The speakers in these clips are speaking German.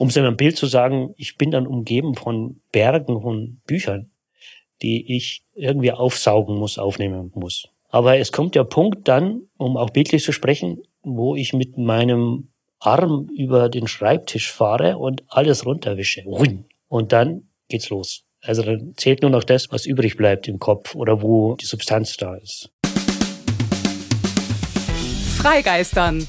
Um es in einem Bild zu sagen, ich bin dann umgeben von Bergen von Büchern, die ich irgendwie aufsaugen muss, aufnehmen muss. Aber es kommt der Punkt dann, um auch bildlich zu sprechen, wo ich mit meinem Arm über den Schreibtisch fahre und alles runterwische. Und dann geht's los. Also dann zählt nur noch das, was übrig bleibt im Kopf oder wo die Substanz da ist. Freigeistern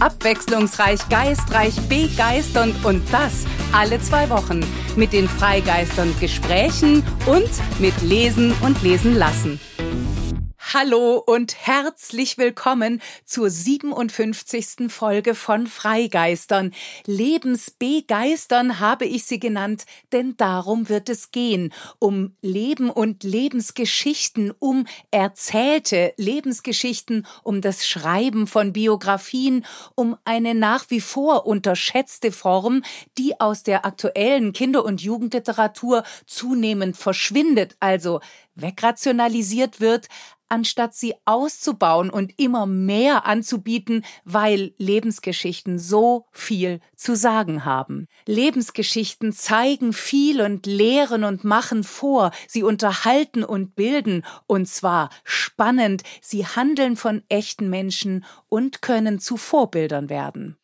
abwechslungsreich, geistreich, begeisternd und das alle zwei Wochen mit den Freigeistern Gesprächen und mit Lesen und Lesen lassen. Hallo und herzlich willkommen zur 57. Folge von Freigeistern. Lebensbegeistern habe ich sie genannt, denn darum wird es gehen. Um Leben und Lebensgeschichten, um erzählte Lebensgeschichten, um das Schreiben von Biografien, um eine nach wie vor unterschätzte Form, die aus der aktuellen Kinder- und Jugendliteratur zunehmend verschwindet, also wegrationalisiert wird, anstatt sie auszubauen und immer mehr anzubieten, weil Lebensgeschichten so viel zu sagen haben. Lebensgeschichten zeigen viel und lehren und machen vor, sie unterhalten und bilden, und zwar spannend, sie handeln von echten Menschen und können zu Vorbildern werden.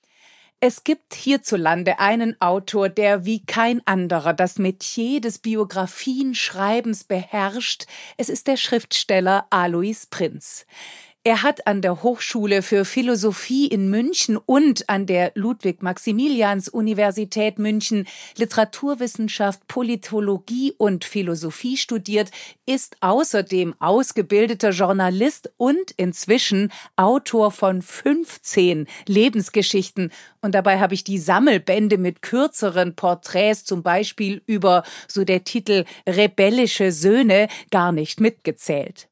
Es gibt hierzulande einen Autor, der wie kein anderer das Metier des Biografienschreibens beherrscht. Es ist der Schriftsteller Alois Prinz. Er hat an der Hochschule für Philosophie in München und an der Ludwig-Maximilians-Universität München Literaturwissenschaft, Politologie und Philosophie studiert, ist außerdem ausgebildeter Journalist und inzwischen Autor von 15 Lebensgeschichten. Und dabei habe ich die Sammelbände mit kürzeren Porträts, zum Beispiel über so der Titel Rebellische Söhne, gar nicht mitgezählt.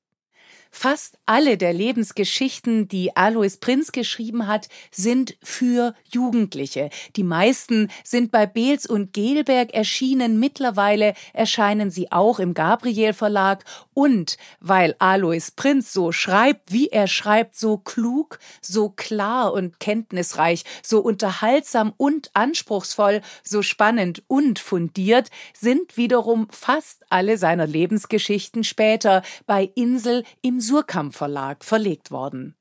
Fast alle der Lebensgeschichten, die Alois Prinz geschrieben hat, sind für Jugendliche. Die meisten sind bei Beels und Gelberg erschienen. Mittlerweile erscheinen sie auch im Gabriel Verlag. Und weil Alois Prinz so schreibt, wie er schreibt, so klug, so klar und kenntnisreich, so unterhaltsam und anspruchsvoll, so spannend und fundiert, sind wiederum fast alle seiner Lebensgeschichten später bei Insel im Surkamp verlegt worden.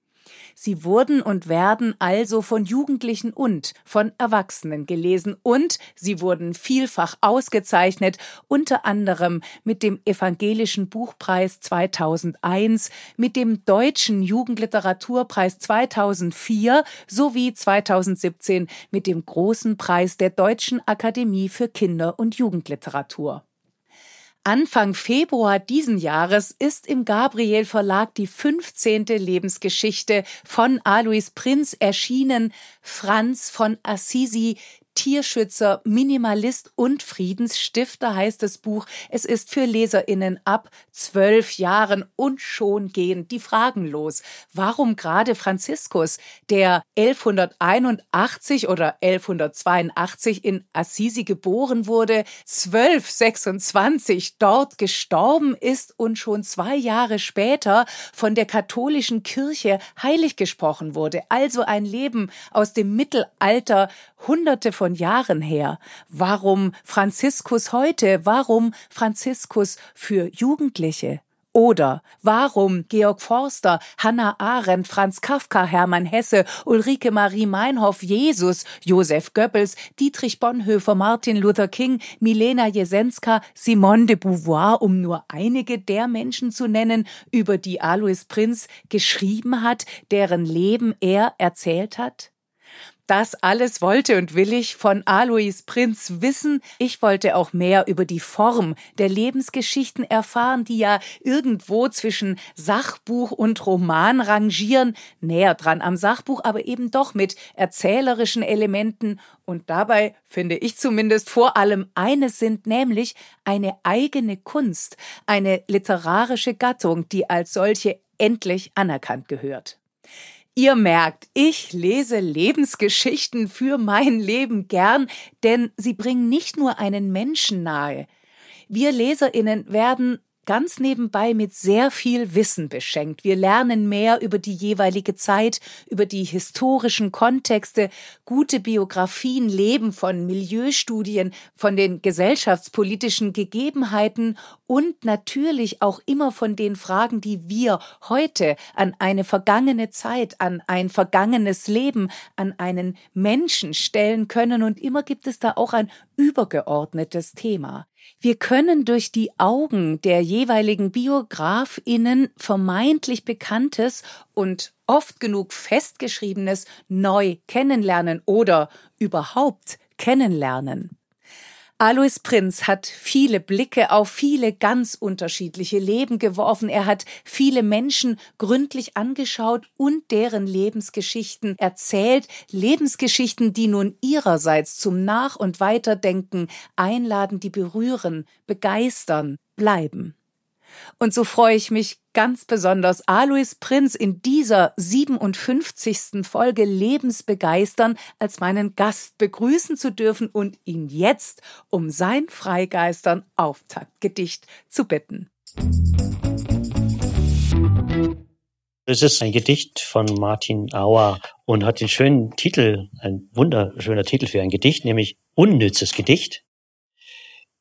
Sie wurden und werden also von Jugendlichen und von Erwachsenen gelesen und sie wurden vielfach ausgezeichnet, unter anderem mit dem Evangelischen Buchpreis 2001, mit dem Deutschen Jugendliteraturpreis 2004 sowie 2017 mit dem Großen Preis der Deutschen Akademie für Kinder- und Jugendliteratur. Anfang Februar diesen Jahres ist im Gabriel Verlag die 15. Lebensgeschichte von Alois Prinz erschienen. Franz von Assisi, Tierschützer, Minimalist und Friedensstifter heißt das Buch. Es ist für LeserInnen ab zwölf Jahren und schon gehen die Fragen los. Warum gerade Franziskus, der 1181 oder 1182 in Assisi geboren wurde, 1226 dort gestorben ist und schon zwei Jahre später von der katholischen Kirche heilig gesprochen wurde. Also ein Leben aus dem Mittelalter, hunderte von von Jahren her. Warum Franziskus heute? Warum Franziskus für Jugendliche? Oder warum Georg Forster, Hannah Arendt, Franz Kafka, Hermann Hesse, Ulrike Marie Meinhoff, Jesus, Josef Goebbels, Dietrich Bonhoeffer, Martin Luther King, Milena Jesenska, Simone de Beauvoir, um nur einige der Menschen zu nennen, über die Alois Prinz geschrieben hat, deren Leben er erzählt hat? Das alles wollte und will ich von Alois Prinz wissen. Ich wollte auch mehr über die Form der Lebensgeschichten erfahren, die ja irgendwo zwischen Sachbuch und Roman rangieren, näher dran am Sachbuch, aber eben doch mit erzählerischen Elementen und dabei, finde ich zumindest, vor allem eines sind, nämlich eine eigene Kunst, eine literarische Gattung, die als solche endlich anerkannt gehört. Ihr merkt, ich lese Lebensgeschichten für mein Leben gern, denn sie bringen nicht nur einen Menschen nahe. Wir Leserinnen werden ganz nebenbei mit sehr viel Wissen beschenkt. Wir lernen mehr über die jeweilige Zeit, über die historischen Kontexte, gute Biografien leben von Milieustudien, von den gesellschaftspolitischen Gegebenheiten und natürlich auch immer von den Fragen, die wir heute an eine vergangene Zeit, an ein vergangenes Leben, an einen Menschen stellen können. Und immer gibt es da auch ein übergeordnetes Thema. Wir können durch die Augen der jeweiligen Biografinnen vermeintlich Bekanntes und oft genug Festgeschriebenes neu kennenlernen oder überhaupt kennenlernen. Alois Prinz hat viele Blicke auf viele ganz unterschiedliche Leben geworfen. Er hat viele Menschen gründlich angeschaut und deren Lebensgeschichten erzählt. Lebensgeschichten, die nun ihrerseits zum Nach- und Weiterdenken einladen, die berühren, begeistern, bleiben. Und so freue ich mich ganz besonders, Alois Prinz in dieser 57. Folge Lebensbegeistern als meinen Gast begrüßen zu dürfen und ihn jetzt um sein Freigeistern Auftaktgedicht zu bitten. Es ist ein Gedicht von Martin Auer und hat den schönen Titel, ein wunderschöner Titel für ein Gedicht, nämlich Unnützes Gedicht.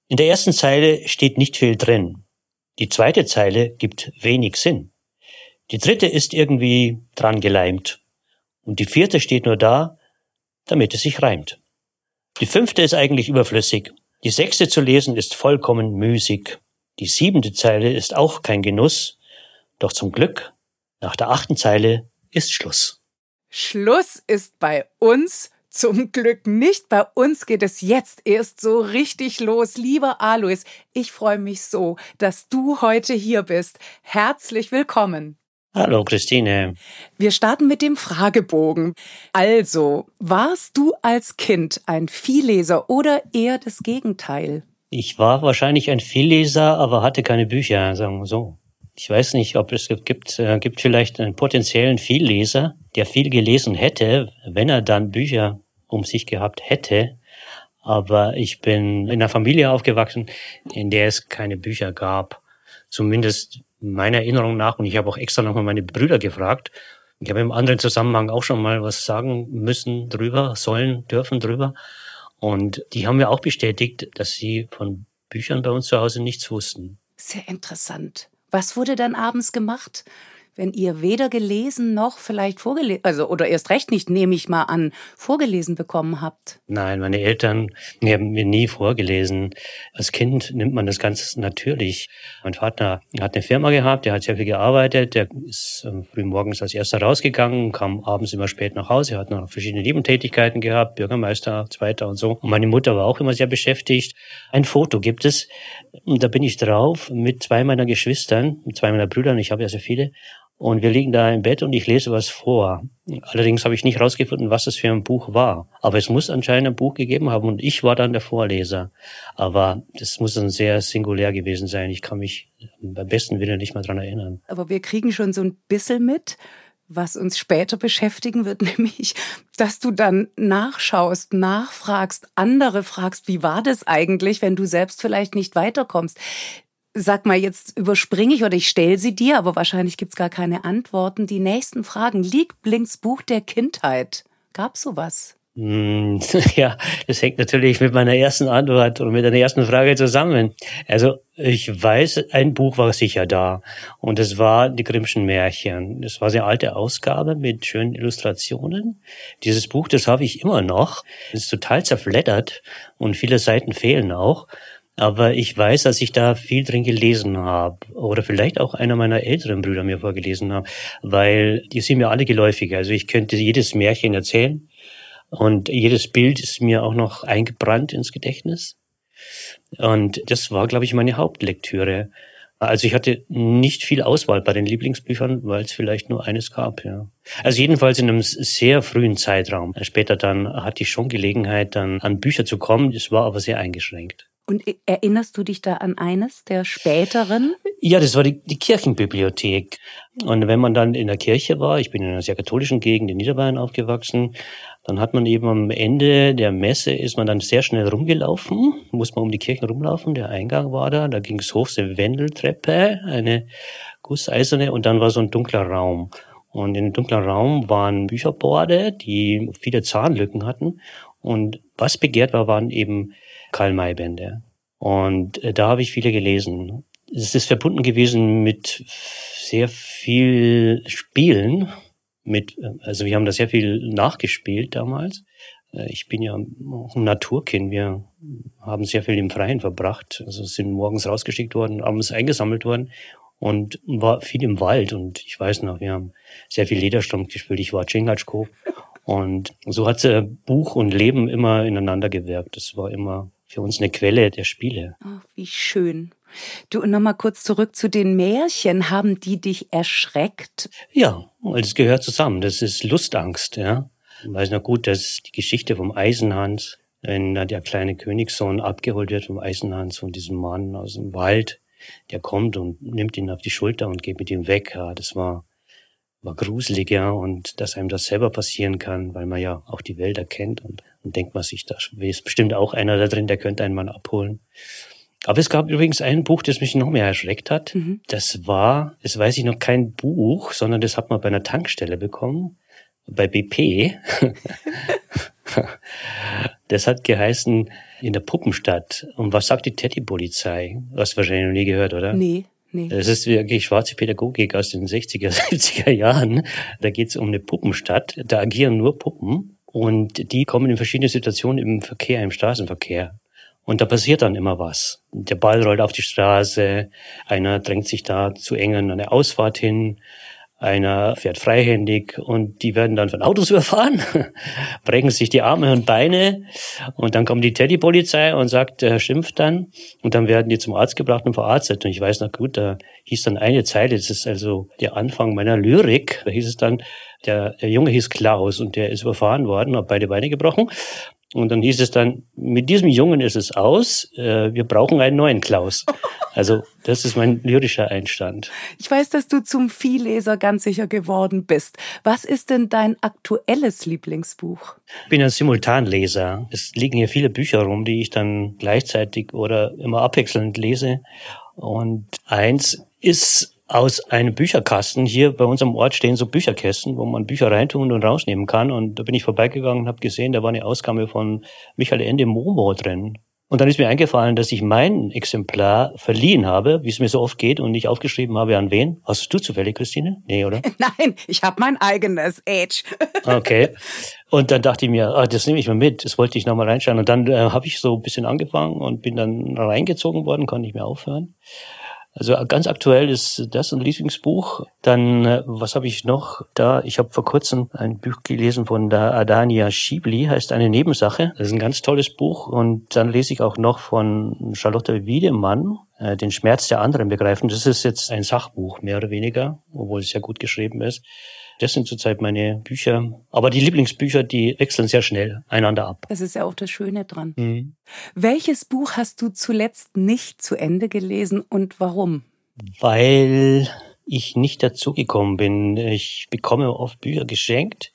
In der ersten Zeile steht nicht viel drin. Die zweite Zeile gibt wenig Sinn. Die dritte ist irgendwie dran geleimt. Und die vierte steht nur da, damit es sich reimt. Die fünfte ist eigentlich überflüssig. Die sechste zu lesen ist vollkommen müßig. Die siebente Zeile ist auch kein Genuss. Doch zum Glück, nach der achten Zeile ist Schluss. Schluss ist bei uns zum Glück nicht. Bei uns geht es jetzt erst so richtig los. Lieber Alois, ich freue mich so, dass du heute hier bist. Herzlich willkommen. Hallo Christine. Wir starten mit dem Fragebogen. Also, warst du als Kind ein Vielleser oder eher das Gegenteil? Ich war wahrscheinlich ein Vielleser, aber hatte keine Bücher, sagen wir so. Ich weiß nicht, ob es gibt, äh, gibt vielleicht einen potenziellen Vielleser, der viel gelesen hätte, wenn er dann Bücher um sich gehabt hätte. Aber ich bin in einer Familie aufgewachsen, in der es keine Bücher gab. Zumindest meiner Erinnerung nach. Und ich habe auch extra nochmal meine Brüder gefragt. Ich habe im anderen Zusammenhang auch schon mal was sagen müssen drüber, sollen, dürfen drüber. Und die haben mir auch bestätigt, dass sie von Büchern bei uns zu Hause nichts wussten. Sehr interessant. Was wurde dann abends gemacht? Wenn ihr weder gelesen noch vielleicht vorgelesen, also oder erst recht nicht, nehme ich mal an, vorgelesen bekommen habt? Nein, meine Eltern die haben mir nie vorgelesen. Als Kind nimmt man das ganz natürlich. Mein Vater hat eine Firma gehabt, der hat sehr viel gearbeitet, der ist ähm, früh morgens als erster rausgegangen, kam abends immer spät nach Hause, hat noch verschiedene Nebentätigkeiten gehabt, Bürgermeister, Zweiter und so. Und meine Mutter war auch immer sehr beschäftigt. Ein Foto gibt es, und da bin ich drauf mit zwei meiner Geschwistern, zwei meiner Brüder, ich habe ja sehr viele, und wir liegen da im Bett und ich lese was vor. Allerdings habe ich nicht herausgefunden, was das für ein Buch war. Aber es muss anscheinend ein Buch gegeben haben und ich war dann der Vorleser. Aber das muss dann sehr singulär gewesen sein. Ich kann mich beim besten Willen nicht mal dran erinnern. Aber wir kriegen schon so ein bisschen mit, was uns später beschäftigen wird, nämlich, dass du dann nachschaust, nachfragst, andere fragst, wie war das eigentlich, wenn du selbst vielleicht nicht weiterkommst. Sag mal, jetzt überspringe ich oder ich stelle sie dir, aber wahrscheinlich gibt's gar keine Antworten. Die nächsten Fragen. Lieblings Buch der Kindheit. Gab's sowas? Hm, ja, das hängt natürlich mit meiner ersten Antwort und mit der ersten Frage zusammen. Also ich weiß, ein Buch war sicher da und es war die Grimmschen Märchen. Das war eine alte Ausgabe mit schönen Illustrationen. Dieses Buch, das habe ich immer noch. Es ist total zerfleddert und viele Seiten fehlen auch. Aber ich weiß, dass ich da viel drin gelesen habe. Oder vielleicht auch einer meiner älteren Brüder mir vorgelesen haben. Weil die sind mir alle geläufig. Also ich könnte jedes Märchen erzählen. Und jedes Bild ist mir auch noch eingebrannt ins Gedächtnis. Und das war, glaube ich, meine Hauptlektüre. Also ich hatte nicht viel Auswahl bei den Lieblingsbüchern, weil es vielleicht nur eines gab, ja. Also jedenfalls in einem sehr frühen Zeitraum. Später dann hatte ich schon Gelegenheit, dann an Bücher zu kommen. Das war aber sehr eingeschränkt. Und erinnerst du dich da an eines der späteren? Ja, das war die, die Kirchenbibliothek. Und wenn man dann in der Kirche war, ich bin in einer sehr katholischen Gegend in Niederbayern aufgewachsen, dann hat man eben am Ende der Messe ist man dann sehr schnell rumgelaufen, muss man um die Kirchen rumlaufen, der Eingang war da, da ging es hoch, eine Wendeltreppe, eine gusseiserne und dann war so ein dunkler Raum. Und in dem dunklen Raum waren Bücherborde, die viele Zahnlücken hatten. Und was begehrt war, waren eben Karl-May-Bände. Und äh, da habe ich viele gelesen. Es ist verbunden gewesen mit sehr viel Spielen. Mit, äh, also wir haben da sehr viel nachgespielt damals. Äh, ich bin ja auch ein Naturkind. Wir haben sehr viel im Freien verbracht. Also sind morgens rausgeschickt worden, abends eingesammelt worden und war viel im Wald. Und ich weiß noch, wir haben sehr viel Lederstrumpf gespielt. Ich war Chingatschko. Und so hat Buch und Leben immer ineinander gewirkt. Das war immer für uns eine Quelle der Spiele. Oh, wie schön. Du, und nochmal kurz zurück zu den Märchen. Haben die dich erschreckt? Ja, es gehört zusammen. Das ist Lustangst, ja. Ich weiß noch gut, dass die Geschichte vom Eisenhans, wenn da der kleine Königssohn abgeholt wird vom Eisenhans, von diesem Mann aus dem Wald, der kommt und nimmt ihn auf die Schulter und geht mit ihm weg. Ja, das war, war gruselig, ja. Und dass einem das selber passieren kann, weil man ja auch die Welt erkennt und und denkt man sich, da ist bestimmt auch einer da drin, der könnte einen mal abholen. Aber es gab übrigens ein Buch, das mich noch mehr erschreckt hat. Mhm. Das war, das weiß ich noch, kein Buch, sondern das hat man bei einer Tankstelle bekommen, bei BP. das hat geheißen, in der Puppenstadt. Und was sagt die Teddy-Polizei? Hast du wahrscheinlich noch nie gehört, oder? Nee. Nee. Das ist wirklich schwarze Pädagogik aus den 60er, 70er Jahren. Da geht es um eine Puppenstadt. Da agieren nur Puppen. Und die kommen in verschiedene Situationen im Verkehr, im Straßenverkehr. Und da passiert dann immer was. Der Ball rollt auf die Straße, einer drängt sich da zu eng an eine Ausfahrt hin, einer fährt freihändig und die werden dann von Autos überfahren, brechen sich die Arme und Beine und dann kommt die Teddy-Polizei und sagt, äh, schimpft dann und dann werden die zum Arzt gebracht und verarztet. Und ich weiß noch gut, da hieß dann eine Zeile, das ist also der Anfang meiner Lyrik, da hieß es dann, der, der Junge hieß Klaus und der ist überfahren worden, hat beide Beine gebrochen. Und dann hieß es dann, mit diesem Jungen ist es aus, äh, wir brauchen einen neuen Klaus. Also das ist mein lyrischer Einstand. Ich weiß, dass du zum Vielleser ganz sicher geworden bist. Was ist denn dein aktuelles Lieblingsbuch? Ich bin ein Simultanleser. Es liegen hier viele Bücher rum, die ich dann gleichzeitig oder immer abwechselnd lese. Und eins ist aus einem Bücherkasten. Hier bei uns am Ort stehen so Bücherkästen, wo man Bücher reintun und rausnehmen kann. Und da bin ich vorbeigegangen und habe gesehen, da war eine Ausgabe von Michael Ende Momo drin. Und dann ist mir eingefallen, dass ich mein Exemplar verliehen habe, wie es mir so oft geht, und nicht aufgeschrieben habe, an wen. Hast du zufällig, Christine? Nee, oder? Nein, ich habe mein eigenes Age. okay. Und dann dachte ich mir, ah, das nehme ich mal mit. Das wollte ich nochmal reinschauen. Und dann äh, habe ich so ein bisschen angefangen und bin dann reingezogen worden, konnte nicht mehr aufhören. Also ganz aktuell ist das ein Lieblingsbuch. Dann, äh, was habe ich noch da? Ich habe vor kurzem ein Buch gelesen von der Adania Schiebli, heißt eine Nebensache. Das ist ein ganz tolles Buch. Und dann lese ich auch noch von Charlotte Wiedemann, äh, Den Schmerz der anderen begreifen. Das ist jetzt ein Sachbuch, mehr oder weniger, obwohl es sehr gut geschrieben ist. Das sind zurzeit meine Bücher. Aber die Lieblingsbücher, die wechseln sehr schnell einander ab. Das ist ja auch das Schöne dran. Mhm. Welches Buch hast du zuletzt nicht zu Ende gelesen und warum? Weil ich nicht dazugekommen bin. Ich bekomme oft Bücher geschenkt,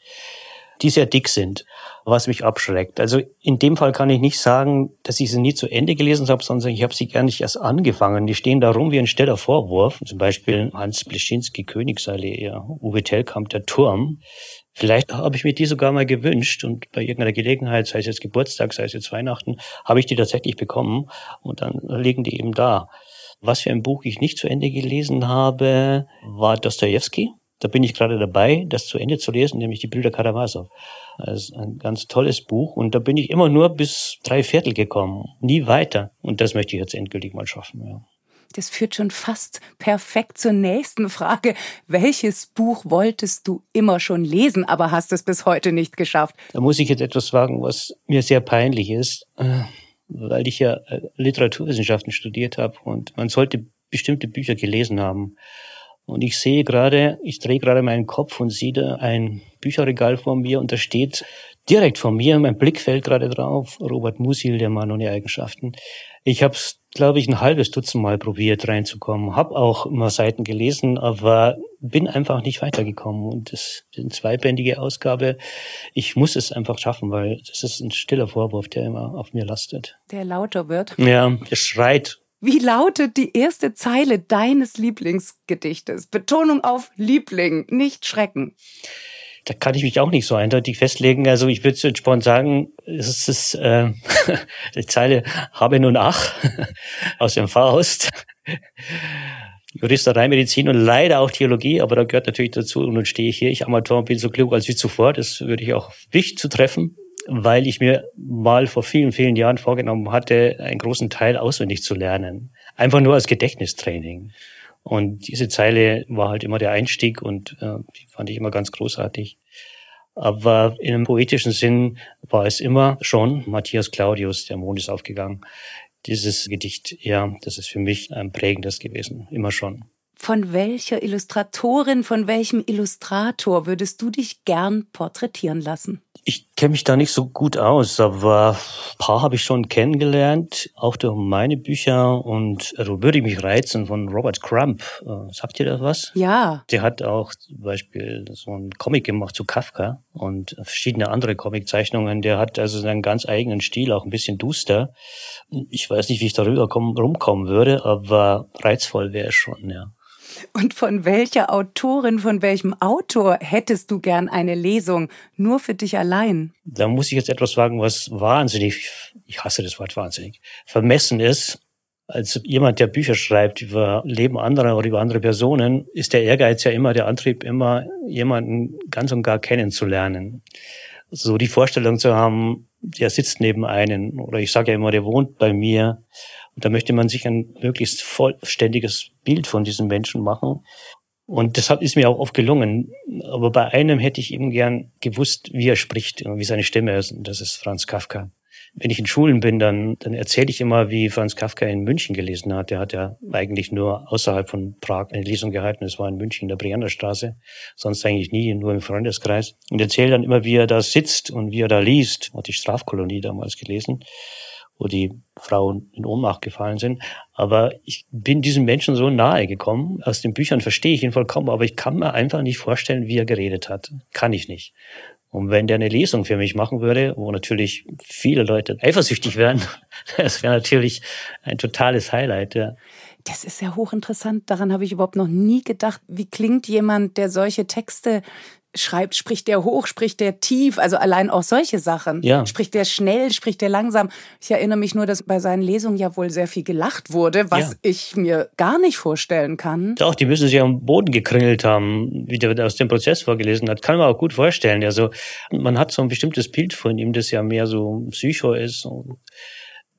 die sehr dick sind was mich abschreckt. Also in dem Fall kann ich nicht sagen, dass ich sie nie zu Ende gelesen habe, sondern ich habe sie gar nicht erst angefangen. Die stehen da rum wie ein stiller Vorwurf. Zum Beispiel Hans Bleschinski Königsallee, Uwe Tellkamp Der Turm. Vielleicht habe ich mir die sogar mal gewünscht und bei irgendeiner Gelegenheit, sei es jetzt Geburtstag, sei es jetzt Weihnachten, habe ich die tatsächlich bekommen und dann liegen die eben da. Was für ein Buch ich nicht zu Ende gelesen habe, war Dostoevsky. Da bin ich gerade dabei, das zu Ende zu lesen, nämlich die Brüder Karamasow. Das ist ein ganz tolles Buch und da bin ich immer nur bis drei Viertel gekommen, nie weiter. Und das möchte ich jetzt endgültig mal schaffen. Ja. Das führt schon fast perfekt zur nächsten Frage. Welches Buch wolltest du immer schon lesen, aber hast es bis heute nicht geschafft? Da muss ich jetzt etwas sagen, was mir sehr peinlich ist, äh, weil ich ja äh, Literaturwissenschaften studiert habe und man sollte bestimmte Bücher gelesen haben. Und ich sehe gerade, ich drehe gerade meinen Kopf und sehe da ein Bücherregal vor mir und da steht direkt vor mir, mein Blick fällt gerade drauf, Robert Musil, der Mann ohne Eigenschaften. Ich habe es, glaube ich, ein halbes Dutzend Mal probiert reinzukommen. Hab auch immer Seiten gelesen, aber bin einfach nicht weitergekommen. Und das ist eine zweibändige Ausgabe. Ich muss es einfach schaffen, weil das ist ein stiller Vorwurf, der immer auf mir lastet. Der lauter wird. Ja, der schreit. Wie lautet die erste Zeile deines Lieblingsgedichtes? Betonung auf Liebling, nicht Schrecken da kann ich mich auch nicht so eindeutig festlegen. Also ich würde spontan sagen, es ist äh, die Zeile Habe nun Ach aus dem Faust. Juristerei, Medizin und leider auch Theologie, aber da gehört natürlich dazu, und nun stehe ich hier, ich Amateur bin so klug als wie zuvor, das würde ich auch wichtig zu treffen, weil ich mir mal vor vielen, vielen Jahren vorgenommen hatte, einen großen Teil auswendig zu lernen. Einfach nur als Gedächtnistraining. Und diese Zeile war halt immer der Einstieg und äh, die fand ich immer ganz großartig. Aber in einem poetischen Sinn war es immer schon Matthias Claudius, der Mond ist aufgegangen. Dieses Gedicht, ja, das ist für mich ein prägendes gewesen, immer schon. Von welcher Illustratorin, von welchem Illustrator würdest du dich gern porträtieren lassen? Ich kenne mich da nicht so gut aus, aber ein paar habe ich schon kennengelernt, auch durch meine Bücher und also würde ich mich reizen von Robert Crump. Äh, sagt ihr das was? Ja. Der hat auch zum Beispiel so einen Comic gemacht zu Kafka und verschiedene andere Comiczeichnungen. Der hat also seinen ganz eigenen Stil, auch ein bisschen duster. Ich weiß nicht, wie ich darüber kommen, rumkommen würde, aber reizvoll wäre es schon, ja. Und von welcher Autorin, von welchem Autor hättest du gern eine Lesung nur für dich allein? Da muss ich jetzt etwas sagen, was wahnsinnig, ich hasse das Wort wahnsinnig, vermessen ist. Als jemand, der Bücher schreibt über Leben anderer oder über andere Personen, ist der Ehrgeiz ja immer, der Antrieb immer, jemanden ganz und gar kennenzulernen. So die Vorstellung zu haben, der sitzt neben einen, oder ich sage ja immer, der wohnt bei mir und da möchte man sich ein möglichst vollständiges Bild von diesem Menschen machen. Und deshalb ist mir auch oft gelungen. Aber bei einem hätte ich eben gern gewusst, wie er spricht, wie seine Stimme ist. Und das ist Franz Kafka. Wenn ich in Schulen bin, dann, dann erzähle ich immer, wie Franz Kafka in München gelesen hat. Der hat ja eigentlich nur außerhalb von Prag eine Lesung gehalten. Das war in München in der Brianner Straße. Sonst eigentlich nie, nur im Freundeskreis. Und erzählt dann immer, wie er da sitzt und wie er da liest. Hat die Strafkolonie damals gelesen wo die Frauen in Ohnmacht gefallen sind. Aber ich bin diesem Menschen so nahe gekommen. Aus den Büchern verstehe ich ihn vollkommen, aber ich kann mir einfach nicht vorstellen, wie er geredet hat. Kann ich nicht. Und wenn der eine Lesung für mich machen würde, wo natürlich viele Leute eifersüchtig wären, das wäre natürlich ein totales Highlight. Ja. Das ist ja hochinteressant. Daran habe ich überhaupt noch nie gedacht. Wie klingt jemand, der solche Texte schreibt, spricht der hoch, spricht der tief, also allein auch solche Sachen. Ja. Spricht der schnell, spricht der langsam. Ich erinnere mich nur, dass bei seinen Lesungen ja wohl sehr viel gelacht wurde, was ja. ich mir gar nicht vorstellen kann. Doch, die müssen sich am Boden gekringelt haben, wie der aus dem Prozess vorgelesen hat. Kann man auch gut vorstellen. Also man hat so ein bestimmtes Bild von ihm, das ja mehr so Psycho ist. Und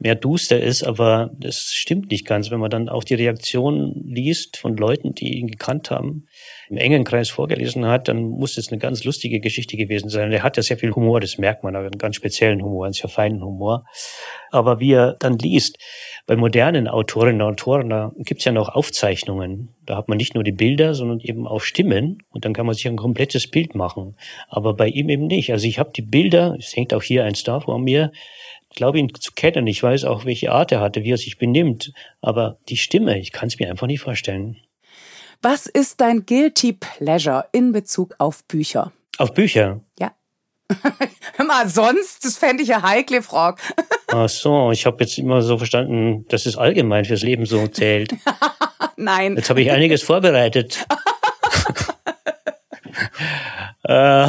mehr duster ist, aber das stimmt nicht ganz. Wenn man dann auch die Reaktion liest von Leuten, die ihn gekannt haben, im engen Kreis vorgelesen hat, dann muss es eine ganz lustige Geschichte gewesen sein. Er hat ja sehr viel Humor, das merkt man, einen ganz speziellen Humor, einen sehr feinen Humor. Aber wie er dann liest, bei modernen Autorinnen und Autoren, da gibt's ja noch Aufzeichnungen. Da hat man nicht nur die Bilder, sondern eben auch Stimmen und dann kann man sich ein komplettes Bild machen. Aber bei ihm eben nicht. Also ich habe die Bilder, es hängt auch hier eins da vor mir, glaube ihn zu kennen. Ich weiß auch, welche Art er hatte, wie er sich benimmt. Aber die Stimme, ich kann es mir einfach nicht vorstellen. Was ist dein Guilty Pleasure in Bezug auf Bücher? Auf Bücher? Ja. Hör mal, sonst, das fände ich ja heikle Frage. Ach so, ich habe jetzt immer so verstanden, dass es allgemein fürs Leben so zählt. Nein. Jetzt habe ich einiges vorbereitet. äh,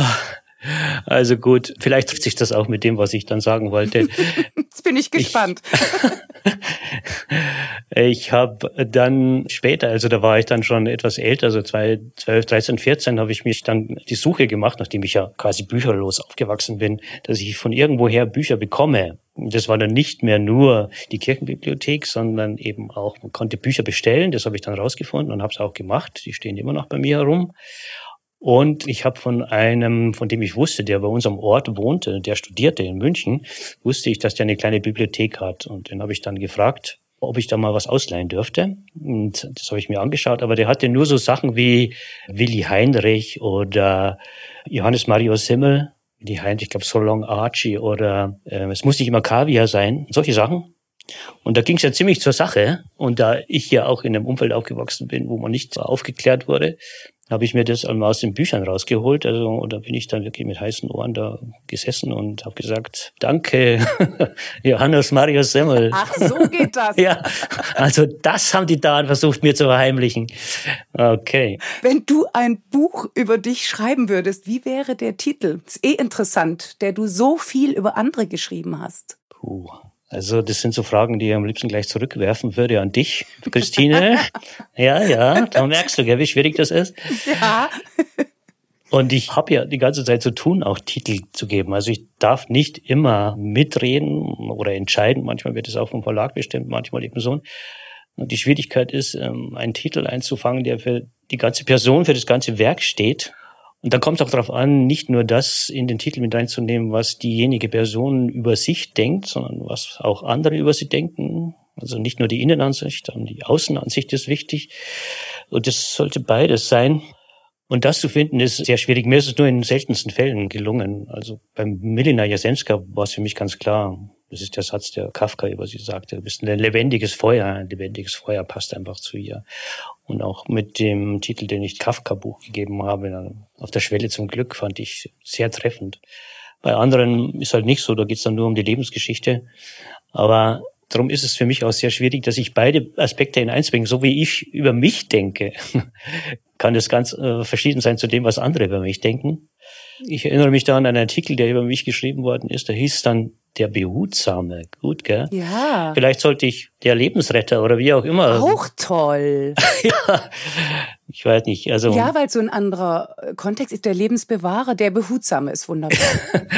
also gut, vielleicht trifft sich das auch mit dem, was ich dann sagen wollte. Jetzt bin ich gespannt. Ich, ich habe dann später, also da war ich dann schon etwas älter, also 12, 13, 14, habe ich mich dann die Suche gemacht, nachdem ich ja quasi bücherlos aufgewachsen bin, dass ich von irgendwoher Bücher bekomme. Das war dann nicht mehr nur die Kirchenbibliothek, sondern eben auch, man konnte Bücher bestellen, das habe ich dann rausgefunden und habe es auch gemacht. Die stehen immer noch bei mir herum. Und ich habe von einem, von dem ich wusste, der bei uns am Ort wohnte, der studierte in München, wusste ich, dass der eine kleine Bibliothek hat. Und den habe ich dann gefragt, ob ich da mal was ausleihen dürfte. Und das habe ich mir angeschaut. Aber der hatte nur so Sachen wie Willi Heinrich oder Johannes Marius Simmel, Willi Heinrich, ich glaube So Long Archie oder äh, es muss nicht immer Kaviar sein. Solche Sachen. Und da ging es ja ziemlich zur Sache. Und da ich ja auch in einem Umfeld aufgewachsen bin, wo man nicht aufgeklärt wurde, habe ich mir das einmal aus den Büchern rausgeholt. Also und da bin ich dann wirklich mit heißen Ohren da gesessen und habe gesagt, danke, Johannes Marius Semmel. Ach, so geht das. ja, also das haben die da versucht mir zu verheimlichen. Okay. Wenn du ein Buch über dich schreiben würdest, wie wäre der Titel? Ist eh interessant, der du so viel über andere geschrieben hast. Puh. Also das sind so Fragen, die ich am liebsten gleich zurückwerfen würde an dich, Christine. ja, ja, da merkst du, wie schwierig das ist. Ja. Und ich habe ja die ganze Zeit zu tun, auch Titel zu geben. Also ich darf nicht immer mitreden oder entscheiden. Manchmal wird es auch vom Verlag bestimmt, manchmal eben so. Und die Schwierigkeit ist, ähm, einen Titel einzufangen, der für die ganze Person, für das ganze Werk steht. Und da kommt es auch darauf an, nicht nur das in den Titel mit reinzunehmen, was diejenige Person über sich denkt, sondern was auch andere über sie denken. Also nicht nur die Innenansicht, sondern die Außenansicht ist wichtig. Und das sollte beides sein. Und das zu finden ist sehr schwierig. Mir ist es nur in seltensten Fällen gelungen. Also beim Milina Jasenska war es für mich ganz klar. Das ist der Satz, der Kafka über sie sagte. Du bist ein lebendiges Feuer. Ein lebendiges Feuer passt einfach zu ihr. Und auch mit dem Titel, den ich Kafka-Buch gegeben habe, auf der Schwelle zum Glück, fand ich sehr treffend. Bei anderen ist halt nicht so, da geht's dann nur um die Lebensgeschichte. Aber darum ist es für mich auch sehr schwierig, dass ich beide Aspekte in eins bringe. So wie ich über mich denke, kann das ganz äh, verschieden sein zu dem, was andere über mich denken. Ich erinnere mich da an einen Artikel, der über mich geschrieben worden ist. Der hieß dann der Behutsame. Gut, gell? Ja. Vielleicht sollte ich der Lebensretter oder wie auch immer. Auch toll. ja. Ich weiß nicht. Also ja, weil so ein anderer Kontext ist der Lebensbewahrer, der Behutsame ist wunderbar.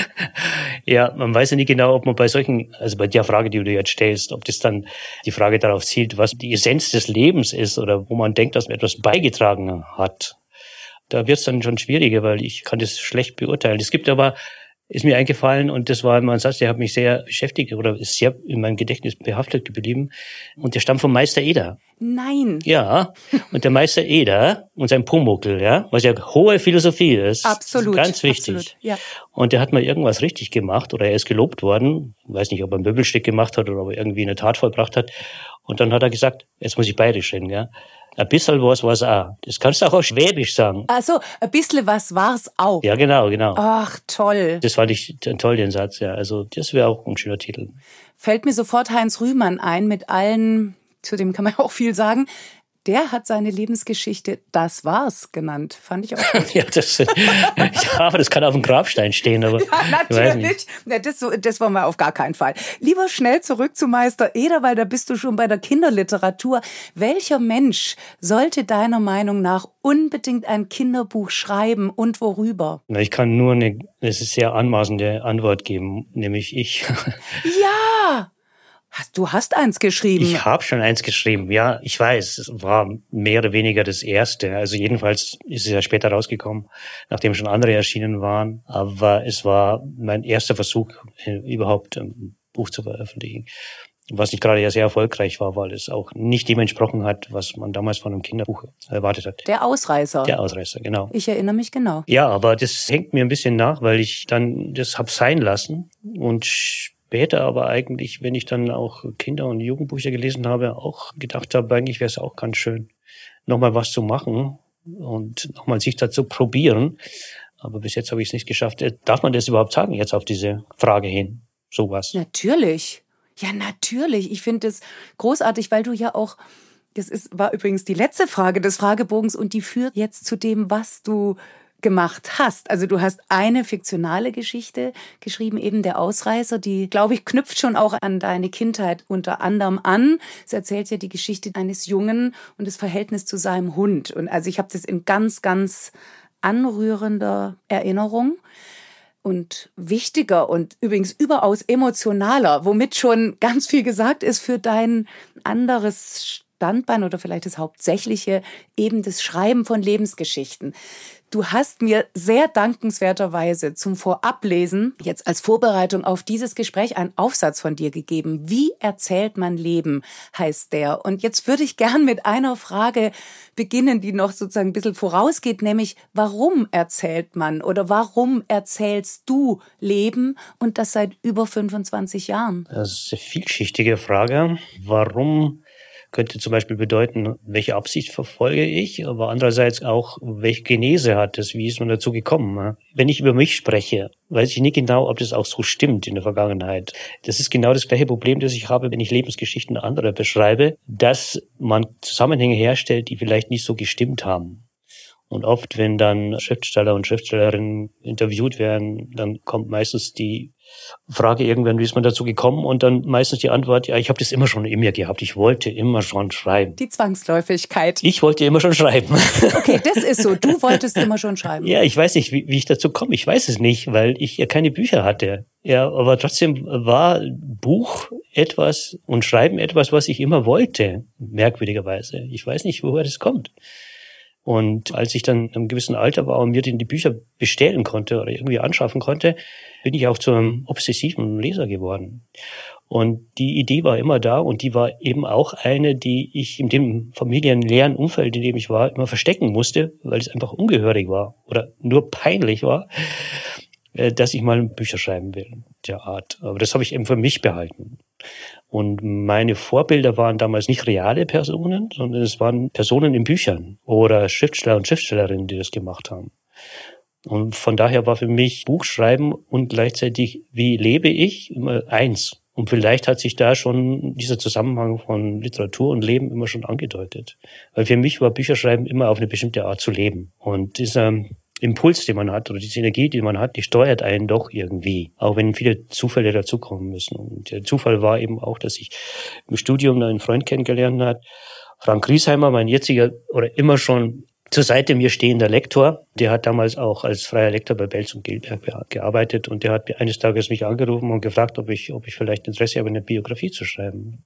ja, man weiß ja nicht genau, ob man bei solchen, also bei der Frage, die du jetzt stellst, ob das dann die Frage darauf zielt, was die Essenz des Lebens ist oder wo man denkt, dass man etwas beigetragen hat da wird es dann schon schwieriger, weil ich kann das schlecht beurteilen. Es gibt aber, ist mir eingefallen und das war immer ein Satz, der hat mich sehr beschäftigt oder ist sehr in meinem Gedächtnis behaftet geblieben und der stammt vom Meister Eder. Nein. Ja, und der Meister Eder und sein Pumuckel, ja, was ja hohe Philosophie ist. Absolut. Ist ganz wichtig. Absolut, ja. Und der hat mal irgendwas richtig gemacht oder er ist gelobt worden. Ich weiß nicht, ob er ein Möbelstück gemacht hat oder ob er irgendwie eine Tat vollbracht hat. Und dann hat er gesagt, jetzt muss ich bayerisch reden, ja. Ein bisschen was war's auch. Das kannst du auch auf Schwäbisch sagen. Also, ein bisschen was war's auch. Ja, genau, genau. Ach, toll. Das fand ich toll, den Satz, ja. Also, das wäre auch ein schöner Titel. Fällt mir sofort Heinz Rühmann ein mit allen, zu dem kann man auch viel sagen, der hat seine Lebensgeschichte Das war's genannt. Fand ich auch gut. ja, das, ja, aber das kann auf dem Grabstein stehen. Aber ja, natürlich. Ja, das, das wollen wir auf gar keinen Fall. Lieber schnell zurück zu Meister Eder, weil da bist du schon bei der Kinderliteratur. Welcher Mensch sollte deiner Meinung nach unbedingt ein Kinderbuch schreiben und worüber? Na, ich kann nur eine, eine sehr anmaßende Antwort geben, nämlich ich. ja! Hast, du hast eins geschrieben. Ich habe schon eins geschrieben, ja, ich weiß. Es war mehr oder weniger das erste. Also jedenfalls ist es ja später rausgekommen, nachdem schon andere erschienen waren. Aber es war mein erster Versuch, äh, überhaupt ein Buch zu veröffentlichen. Was nicht gerade ja sehr erfolgreich war, weil es auch nicht dem entsprochen hat, was man damals von einem Kinderbuch erwartet hat. Der Ausreißer. Der Ausreißer, genau. Ich erinnere mich genau. Ja, aber das hängt mir ein bisschen nach, weil ich dann das hab sein lassen und später aber eigentlich, wenn ich dann auch Kinder- und Jugendbücher gelesen habe, auch gedacht habe, eigentlich wäre es auch ganz schön, nochmal was zu machen und nochmal sich dazu probieren. Aber bis jetzt habe ich es nicht geschafft. Äh, darf man das überhaupt sagen, jetzt auf diese Frage hin? Sowas. Natürlich. Ja, natürlich. Ich finde es großartig, weil du ja auch, das ist, war übrigens die letzte Frage des Fragebogens und die führt jetzt zu dem, was du gemacht hast. Also du hast eine fiktionale Geschichte geschrieben, eben der Ausreißer, die, glaube ich, knüpft schon auch an deine Kindheit unter anderem an. Es erzählt ja die Geschichte eines Jungen und das Verhältnis zu seinem Hund. Und also ich habe das in ganz, ganz anrührender Erinnerung und wichtiger und übrigens überaus emotionaler, womit schon ganz viel gesagt ist für dein anderes Standbein oder vielleicht das Hauptsächliche eben das Schreiben von Lebensgeschichten. Du hast mir sehr dankenswerterweise zum Vorablesen, jetzt als Vorbereitung auf dieses Gespräch, einen Aufsatz von dir gegeben. Wie erzählt man Leben, heißt der. Und jetzt würde ich gern mit einer Frage beginnen, die noch sozusagen ein bisschen vorausgeht, nämlich warum erzählt man oder warum erzählst du Leben und das seit über 25 Jahren? Das ist eine vielschichtige Frage. Warum könnte zum Beispiel bedeuten, welche Absicht verfolge ich, aber andererseits auch, welche Genese hat es, wie ist man dazu gekommen. Wenn ich über mich spreche, weiß ich nicht genau, ob das auch so stimmt in der Vergangenheit. Das ist genau das gleiche Problem, das ich habe, wenn ich Lebensgeschichten anderer beschreibe, dass man Zusammenhänge herstellt, die vielleicht nicht so gestimmt haben. Und oft, wenn dann Schriftsteller und Schriftstellerinnen interviewt werden, dann kommt meistens die Frage irgendwann, wie ist man dazu gekommen? Und dann meistens die Antwort, ja, ich habe das immer schon in mir gehabt. Ich wollte immer schon schreiben. Die Zwangsläufigkeit. Ich wollte immer schon schreiben. Okay, das ist so. Du wolltest immer schon schreiben. Ja, ich weiß nicht, wie, wie ich dazu komme. Ich weiß es nicht, weil ich ja keine Bücher hatte. Ja, aber trotzdem war Buch etwas und Schreiben etwas, was ich immer wollte, merkwürdigerweise. Ich weiß nicht, woher das kommt. Und als ich dann im gewissen Alter war und mir die Bücher bestellen konnte oder irgendwie anschaffen konnte, bin ich auch zu einem obsessiven Leser geworden. Und die Idee war immer da und die war eben auch eine, die ich in dem familienleeren Umfeld, in dem ich war, immer verstecken musste, weil es einfach ungehörig war oder nur peinlich war, äh, dass ich mal Bücher schreiben will, der Art. Aber das habe ich eben für mich behalten. Und meine Vorbilder waren damals nicht reale Personen, sondern es waren Personen in Büchern oder Schriftsteller und Schriftstellerinnen, die das gemacht haben. Und von daher war für mich Buchschreiben und gleichzeitig, wie lebe ich, immer eins. Und vielleicht hat sich da schon dieser Zusammenhang von Literatur und Leben immer schon angedeutet. Weil für mich war Bücherschreiben immer auf eine bestimmte Art zu leben. Und dieser Impuls, den man hat, oder diese Energie, die man hat, die steuert einen doch irgendwie. Auch wenn viele Zufälle dazukommen müssen. Und der Zufall war eben auch, dass ich im Studium einen Freund kennengelernt hat, Frank Griesheimer, mein jetziger oder immer schon zur Seite mir stehender Lektor, der hat damals auch als freier Lektor bei Belz und Gilberg gearbeitet und der hat eines Tages mich angerufen und gefragt, ob ich, ob ich vielleicht Interesse habe, eine Biografie zu schreiben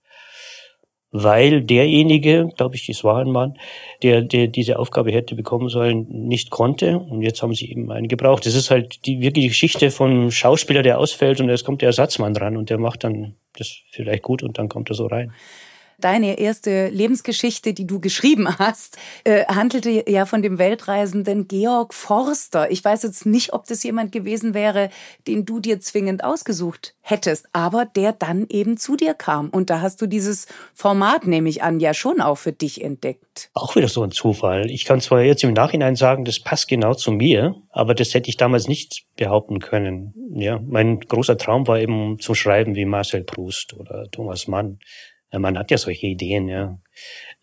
weil derjenige, glaube ich, das war ein Mann, der, der diese Aufgabe hätte bekommen sollen, nicht konnte. Und jetzt haben sie eben einen gebraucht. Das ist halt die wirkliche Geschichte von Schauspieler, der ausfällt und jetzt kommt der Ersatzmann dran und der macht dann das vielleicht gut und dann kommt er so rein. Deine erste Lebensgeschichte, die du geschrieben hast, äh, handelte ja von dem Weltreisenden Georg Forster. Ich weiß jetzt nicht, ob das jemand gewesen wäre, den du dir zwingend ausgesucht hättest, aber der dann eben zu dir kam. Und da hast du dieses Format, nehme ich an, ja schon auch für dich entdeckt. Auch wieder so ein Zufall. Ich kann zwar jetzt im Nachhinein sagen, das passt genau zu mir, aber das hätte ich damals nicht behaupten können. Ja, mein großer Traum war eben zu schreiben wie Marcel Proust oder Thomas Mann. Man hat ja solche Ideen, ja.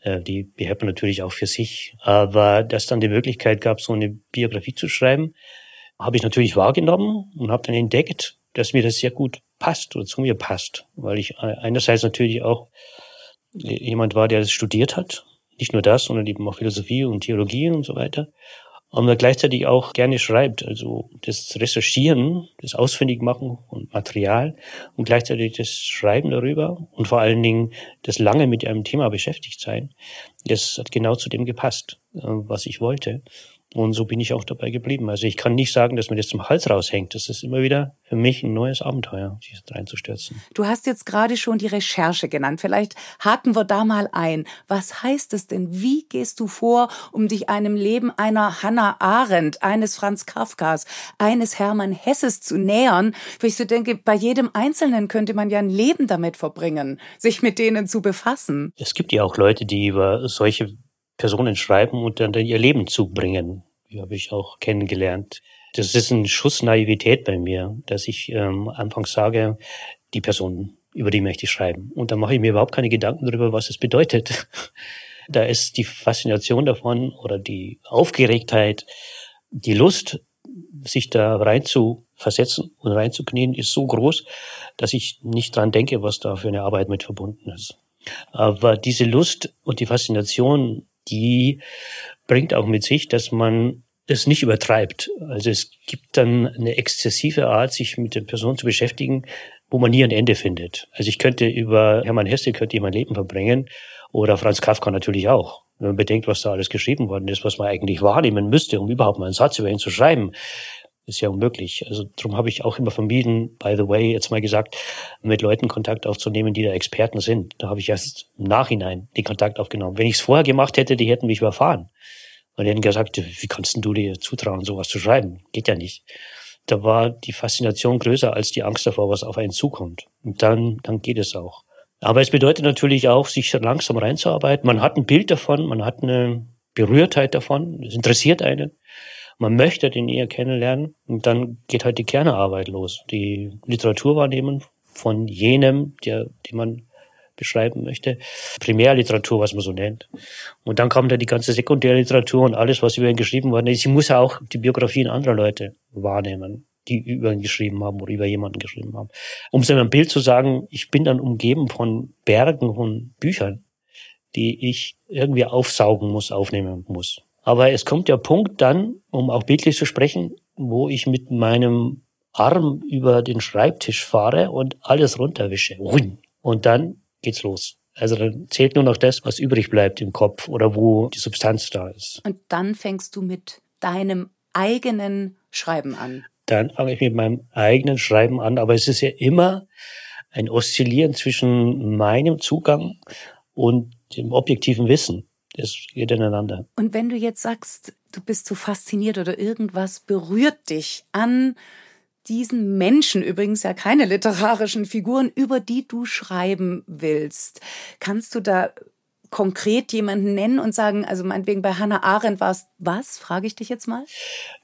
Äh, die behält man natürlich auch für sich. Aber dass dann die Möglichkeit gab, so eine Biografie zu schreiben, habe ich natürlich wahrgenommen und habe dann entdeckt, dass mir das sehr gut passt oder zu mir passt. Weil ich einerseits natürlich auch jemand war, der das studiert hat. Nicht nur das, sondern eben auch Philosophie und Theologie und so weiter man gleichzeitig auch gerne schreibt. Also das Recherchieren, das Ausfindigmachen und Material und gleichzeitig das Schreiben darüber und vor allen Dingen das lange mit einem Thema beschäftigt sein, das hat genau zu dem gepasst, äh, was ich wollte. Und so bin ich auch dabei geblieben. Also ich kann nicht sagen, dass mir das zum Hals raushängt. Das ist immer wieder für mich ein neues Abenteuer, sich reinzustürzen. Du hast jetzt gerade schon die Recherche genannt. Vielleicht haken wir da mal ein. Was heißt es denn? Wie gehst du vor, um dich einem Leben einer Hannah Arendt, eines Franz Kafkas, eines Hermann Hesses zu nähern? Weil ich so denke, bei jedem Einzelnen könnte man ja ein Leben damit verbringen, sich mit denen zu befassen. Es gibt ja auch Leute, die über solche Personen schreiben und dann ihr Leben zubringen. Die habe ich auch kennengelernt. Das ist ein Schuss Naivität bei mir, dass ich ähm, anfangs sage, die Person, über die möchte ich schreiben. Und dann mache ich mir überhaupt keine Gedanken darüber, was es bedeutet. da ist die Faszination davon oder die Aufgeregtheit, die Lust, sich da rein zu versetzen und reinzuknien, ist so groß, dass ich nicht dran denke, was da für eine Arbeit mit verbunden ist. Aber diese Lust und die Faszination die bringt auch mit sich, dass man es nicht übertreibt. Also es gibt dann eine exzessive Art, sich mit der Person zu beschäftigen, wo man nie ein Ende findet. Also ich könnte über Hermann Hesse könnte ich mein Leben verbringen Oder Franz Kafka natürlich auch. Wenn man bedenkt, was da alles geschrieben worden ist, was man eigentlich wahrnehmen müsste, um überhaupt mal einen Satz über ihn zu schreiben, ist ja unmöglich. Also darum habe ich auch immer vermieden, by the way, jetzt mal gesagt, mit Leuten Kontakt aufzunehmen, die da Experten sind. Da habe ich erst im Nachhinein den Kontakt aufgenommen. Wenn ich es vorher gemacht hätte, die hätten mich überfahren. Und hätten gesagt, wie kannst denn du dir zutrauen, sowas zu schreiben? Geht ja nicht. Da war die Faszination größer als die Angst davor, was auf einen zukommt. Und dann, dann geht es auch. Aber es bedeutet natürlich auch, sich langsam reinzuarbeiten. Man hat ein Bild davon, man hat eine Berührtheit davon, es interessiert einen. Man möchte den eher kennenlernen und dann geht halt die Kernarbeit los. Die Literatur wahrnehmen von jenem, der, den man beschreiben möchte. Primärliteratur, was man so nennt. Und dann kommt da die ganze Sekundärliteratur und alles, was über ihn geschrieben worden ist. Ich muss ja auch die Biografien anderer Leute wahrnehmen, die über ihn geschrieben haben oder über jemanden geschrieben haben. Um so ein Bild zu sagen, ich bin dann umgeben von Bergen von Büchern, die ich irgendwie aufsaugen muss, aufnehmen muss. Aber es kommt der Punkt dann, um auch bildlich zu sprechen, wo ich mit meinem Arm über den Schreibtisch fahre und alles runterwische. Und dann geht's los. Also dann zählt nur noch das, was übrig bleibt im Kopf oder wo die Substanz da ist. Und dann fängst du mit deinem eigenen Schreiben an. Dann fange ich mit meinem eigenen Schreiben an, aber es ist ja immer ein Oszillieren zwischen meinem Zugang und dem objektiven Wissen. Das geht ineinander. Und wenn du jetzt sagst, du bist so fasziniert oder irgendwas berührt dich an diesen Menschen, übrigens ja keine literarischen Figuren, über die du schreiben willst, kannst du da konkret jemanden nennen und sagen, also meinetwegen bei Hannah Arendt war es was, frage ich dich jetzt mal?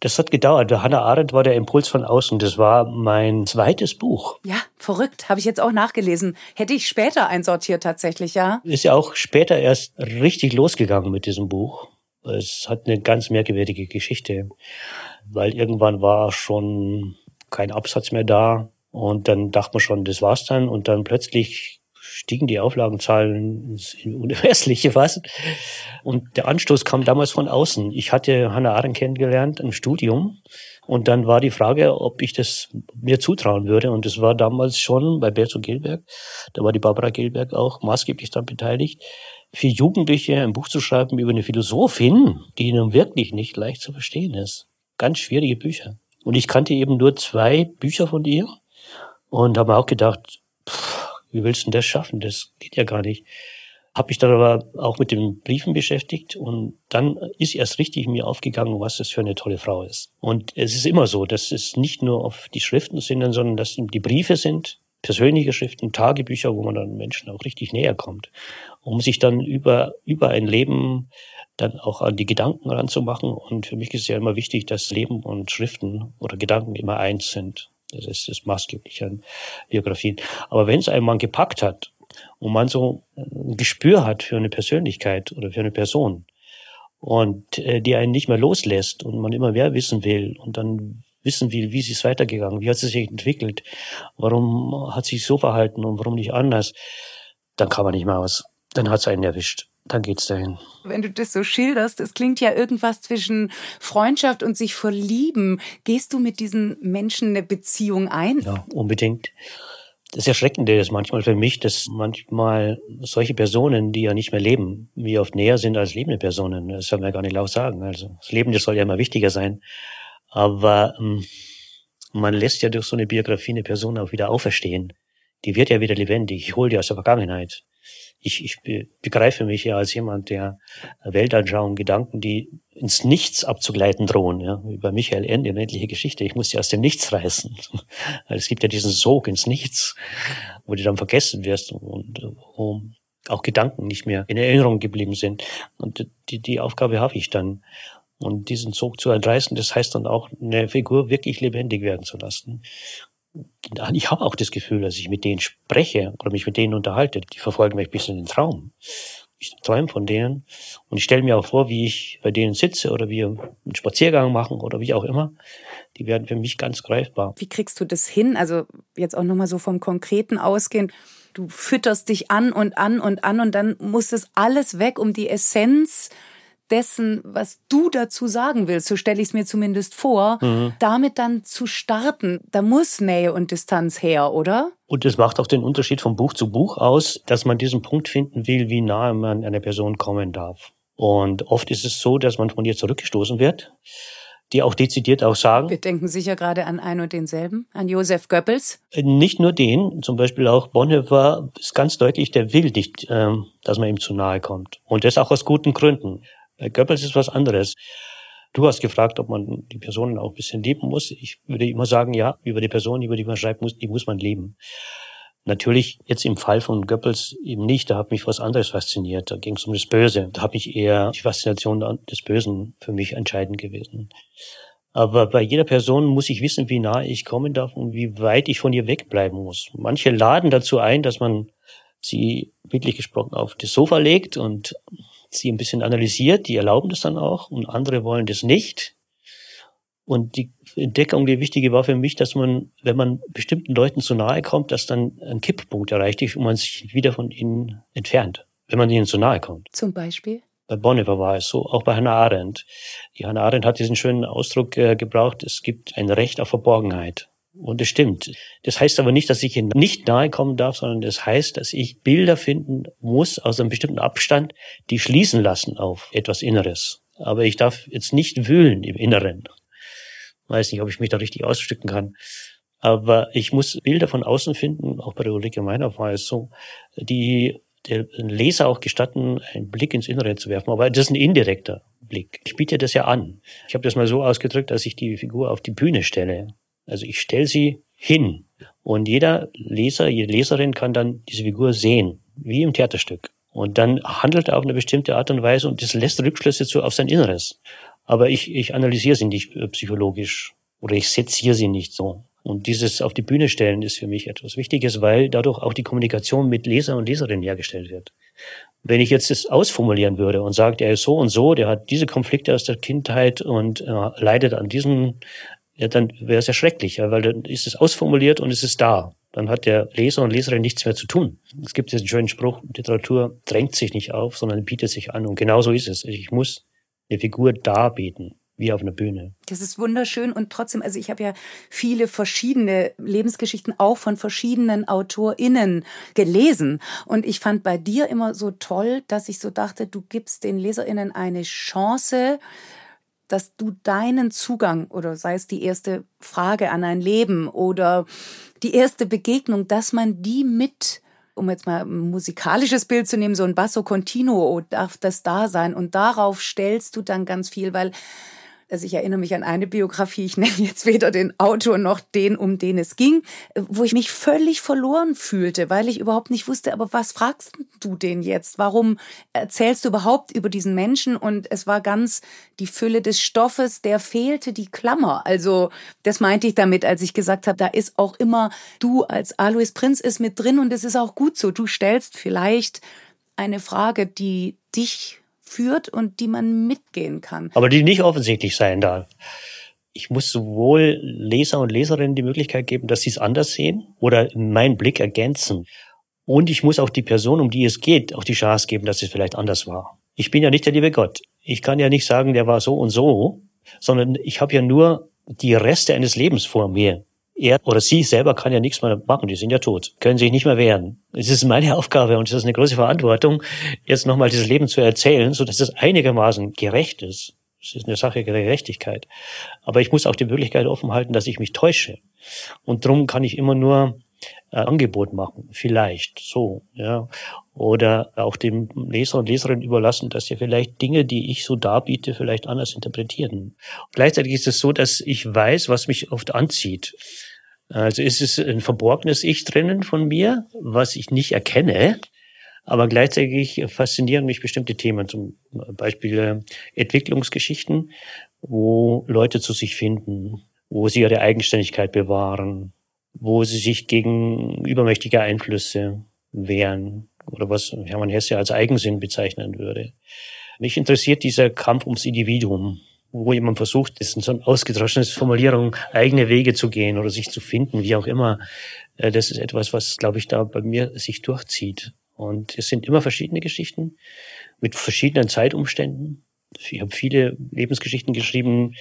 Das hat gedauert. Hannah Arendt war der Impuls von außen. Das war mein zweites Buch. Ja, verrückt. Habe ich jetzt auch nachgelesen. Hätte ich später einsortiert tatsächlich, ja. Ist ja auch später erst richtig losgegangen mit diesem Buch. Es hat eine ganz merkwürdige Geschichte, weil irgendwann war schon kein Absatz mehr da und dann dachte man schon, das war's dann und dann plötzlich stiegen die Auflagenzahlen ins Unermessliche fast. Und der Anstoß kam damals von außen. Ich hatte Hannah Arendt kennengelernt im Studium. Und dann war die Frage, ob ich das mir zutrauen würde. Und das war damals schon bei Berzo Gelberg. Da war die Barbara Gelberg auch maßgeblich daran beteiligt, für Jugendliche ein Buch zu schreiben über eine Philosophin, die nun wirklich nicht leicht zu verstehen ist. Ganz schwierige Bücher. Und ich kannte eben nur zwei Bücher von ihr und habe auch gedacht, pff, wie willst du denn das schaffen? Das geht ja gar nicht. Habe mich dann aber auch mit den Briefen beschäftigt und dann ist erst richtig mir aufgegangen, was das für eine tolle Frau ist. Und es ist immer so, dass es nicht nur auf die Schriften sind, sondern dass die Briefe sind, persönliche Schriften, Tagebücher, wo man dann Menschen auch richtig näher kommt, um sich dann über, über ein Leben dann auch an die Gedanken ranzumachen. Und für mich ist es ja immer wichtig, dass Leben und Schriften oder Gedanken immer eins sind. Das ist das Maßgebliche an Biografien. Aber wenn es einmal gepackt hat und man so ein Gespür hat für eine Persönlichkeit oder für eine Person und äh, die einen nicht mehr loslässt und man immer mehr wissen will und dann wissen will, wie ist es weitergegangen, wie hat sie sich entwickelt, warum hat sie sich so verhalten und warum nicht anders, dann kann man nicht mehr aus. Dann hat es einen erwischt dann geht's dahin. Wenn du das so schilderst, es klingt ja irgendwas zwischen Freundschaft und sich verlieben. Gehst du mit diesen Menschen eine Beziehung ein? Ja, unbedingt. Das Erschreckende ist manchmal für mich, dass manchmal solche Personen, die ja nicht mehr leben, mir oft näher sind als lebende Personen. Das soll man ja gar nicht laut sagen. Also das Leben, das soll ja immer wichtiger sein. Aber ähm, man lässt ja durch so eine Biografie eine Person auch wieder auferstehen. Die wird ja wieder lebendig. Ich hole die aus der Vergangenheit ich, ich begreife mich ja als jemand, der Weltanschauung, Gedanken, die ins Nichts abzugleiten drohen. Ja. Über Michael Ende, die unendliche Geschichte. Ich muss sie aus dem Nichts reißen. es gibt ja diesen Sog ins Nichts, wo du dann vergessen wirst und wo auch Gedanken nicht mehr in Erinnerung geblieben sind. Und die, die Aufgabe habe ich dann. Und diesen Sog zu entreißen, das heißt dann auch, eine Figur wirklich lebendig werden zu lassen ich habe auch das Gefühl, dass ich mit denen spreche oder mich mit denen unterhalte. Die verfolgen mich bis in den Traum. Ich träume von denen und ich stelle mir auch vor, wie ich bei denen sitze oder wir einen Spaziergang machen oder wie auch immer. Die werden für mich ganz greifbar. Wie kriegst du das hin? Also jetzt auch nochmal so vom Konkreten ausgehen. Du fütterst dich an und an und an und dann muss das alles weg, um die Essenz dessen, was du dazu sagen willst, so stelle ich es mir zumindest vor, mhm. damit dann zu starten. Da muss Nähe und Distanz her, oder? Und es macht auch den Unterschied von Buch zu Buch aus, dass man diesen Punkt finden will, wie nahe man einer Person kommen darf. Und oft ist es so, dass man von ihr zurückgestoßen wird die auch dezidiert auch sagen. Wir denken sicher gerade an einen und denselben, an Josef Goebbels. Äh, nicht nur den, zum Beispiel auch Bonhoeffer ist ganz deutlich, der will nicht, ähm, dass man ihm zu nahe kommt. Und das auch aus guten Gründen. Äh, Goebbels ist was anderes. Du hast gefragt, ob man die Personen auch ein bisschen lieben muss. Ich würde immer sagen, ja, über die Person, über die man schreibt, muss, die muss man leben. Natürlich jetzt im Fall von Goebbels eben nicht, da hat mich was anderes fasziniert. Da ging es um das Böse. Da habe ich eher die Faszination des Bösen für mich entscheidend gewesen. Aber bei jeder Person muss ich wissen, wie nah ich kommen darf und wie weit ich von ihr wegbleiben muss. Manche laden dazu ein, dass man sie bildlich gesprochen auf das Sofa legt und sie ein bisschen analysiert. Die erlauben das dann auch und andere wollen das nicht. Und die Entdeckung, die wichtige war für mich, dass man, wenn man bestimmten Leuten zu nahe kommt, dass dann ein Kipppunkt erreicht ist und man sich wieder von ihnen entfernt, wenn man ihnen zu nahe kommt. Zum Beispiel? Bei Bonhoeffer war es so, auch bei Hannah Arendt. Die Hannah Arendt hat diesen schönen Ausdruck äh, gebraucht, es gibt ein Recht auf Verborgenheit. Und es stimmt. Das heißt aber nicht, dass ich ihnen nicht nahe kommen darf, sondern das heißt, dass ich Bilder finden muss aus einem bestimmten Abstand, die schließen lassen auf etwas Inneres. Aber ich darf jetzt nicht wühlen im Inneren. Weiß nicht, ob ich mich da richtig ausstücken kann. Aber ich muss Bilder von außen finden, auch bei der Ulrike Meiner war es so, die der Leser auch gestatten, einen Blick ins Innere zu werfen. Aber das ist ein indirekter Blick. Ich biete das ja an. Ich habe das mal so ausgedrückt, dass ich die Figur auf die Bühne stelle. Also ich stelle sie hin. Und jeder Leser, jede Leserin kann dann diese Figur sehen, wie im Theaterstück. Und dann handelt er auf eine bestimmte Art und Weise und das lässt Rückschlüsse zu auf sein Inneres. Aber ich, ich analysiere sie nicht äh, psychologisch oder ich seziere sie nicht so. Und dieses auf die Bühne stellen ist für mich etwas Wichtiges, weil dadurch auch die Kommunikation mit Leser und Leserinnen hergestellt wird. Wenn ich jetzt das ausformulieren würde und sage, der ist so und so, der hat diese Konflikte aus der Kindheit und äh, leidet an diesem, ja, dann wäre es ja schrecklich, weil dann ist es ausformuliert und es ist da. Dann hat der Leser und Leserin nichts mehr zu tun. Es gibt diesen schönen Spruch, Literatur drängt sich nicht auf, sondern bietet sich an. Und genau so ist es. Ich muss eine Figur darbieten, wie auf einer Bühne. Das ist wunderschön und trotzdem, also ich habe ja viele verschiedene Lebensgeschichten auch von verschiedenen AutorInnen gelesen und ich fand bei dir immer so toll, dass ich so dachte, du gibst den LeserInnen eine Chance, dass du deinen Zugang oder sei es die erste Frage an ein Leben oder die erste Begegnung, dass man die mit um jetzt mal ein musikalisches Bild zu nehmen, so ein Basso Continuo darf das da sein. Und darauf stellst du dann ganz viel, weil also ich erinnere mich an eine Biografie, ich nenne jetzt weder den Autor noch den, um den es ging, wo ich mich völlig verloren fühlte, weil ich überhaupt nicht wusste, aber was fragst du den jetzt? Warum erzählst du überhaupt über diesen Menschen? Und es war ganz die Fülle des Stoffes, der fehlte die Klammer. Also das meinte ich damit, als ich gesagt habe, da ist auch immer du als Alois Prinz ist mit drin und es ist auch gut so. Du stellst vielleicht eine Frage, die dich führt und die man mitgehen kann. Aber die nicht offensichtlich sein darf. Ich muss sowohl Leser und Leserinnen die Möglichkeit geben, dass sie es anders sehen oder meinen Blick ergänzen. Und ich muss auch die Person, um die es geht, auch die Chance geben, dass es vielleicht anders war. Ich bin ja nicht der liebe Gott. Ich kann ja nicht sagen, der war so und so, sondern ich habe ja nur die Reste eines Lebens vor mir er oder sie selber kann ja nichts mehr machen, die sind ja tot, können sich nicht mehr wehren. Es ist meine Aufgabe und es ist eine große Verantwortung, jetzt nochmal dieses Leben zu erzählen, so dass es einigermaßen gerecht ist. Es ist eine Sache der Gerechtigkeit. Aber ich muss auch die Möglichkeit offen halten, dass ich mich täusche. Und darum kann ich immer nur ein Angebot machen, vielleicht so, ja. Oder auch dem Leser und Leserin überlassen, dass sie vielleicht Dinge, die ich so darbiete, vielleicht anders interpretieren. Gleichzeitig ist es so, dass ich weiß, was mich oft anzieht. Also ist es ein verborgenes Ich drinnen von mir, was ich nicht erkenne, aber gleichzeitig faszinieren mich bestimmte Themen, zum Beispiel äh, Entwicklungsgeschichten, wo Leute zu sich finden, wo sie ihre Eigenständigkeit bewahren, wo sie sich gegen übermächtige Einflüsse wehren oder was Hermann Hesse als Eigensinn bezeichnen würde. Mich interessiert dieser Kampf ums Individuum wo jemand versucht, das ist so eine ausgedroschene Formulierung, eigene Wege zu gehen oder sich zu finden, wie auch immer. Äh, das ist etwas, was, glaube ich, da bei mir sich durchzieht. Und es sind immer verschiedene Geschichten mit verschiedenen Zeitumständen. Ich habe viele Lebensgeschichten geschrieben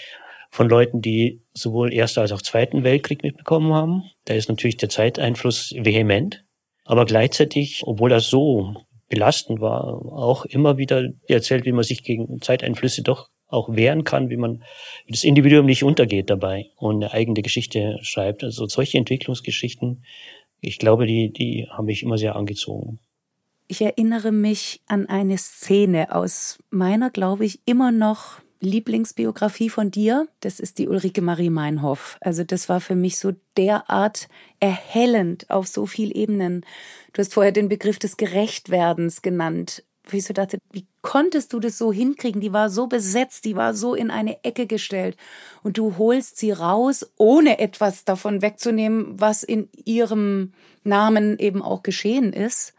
von Leuten, die sowohl Erster als auch Zweiten Weltkrieg mitbekommen haben. Da ist natürlich der Zeiteinfluss vehement. Aber gleichzeitig, obwohl das so belastend war, auch immer wieder erzählt, wie man sich gegen Zeiteinflüsse doch auch wehren kann, wie man das Individuum nicht untergeht dabei und eine eigene Geschichte schreibt. Also solche Entwicklungsgeschichten, ich glaube, die, die haben mich immer sehr angezogen. Ich erinnere mich an eine Szene aus meiner, glaube ich, immer noch Lieblingsbiografie von dir. Das ist die Ulrike Marie Meinhoff. Also das war für mich so derart erhellend auf so vielen Ebenen. Du hast vorher den Begriff des Gerechtwerdens genannt. Wie ich so dachte, wie konntest du das so hinkriegen? Die war so besetzt, die war so in eine Ecke gestellt. Und du holst sie raus, ohne etwas davon wegzunehmen, was in ihrem Namen eben auch geschehen ist.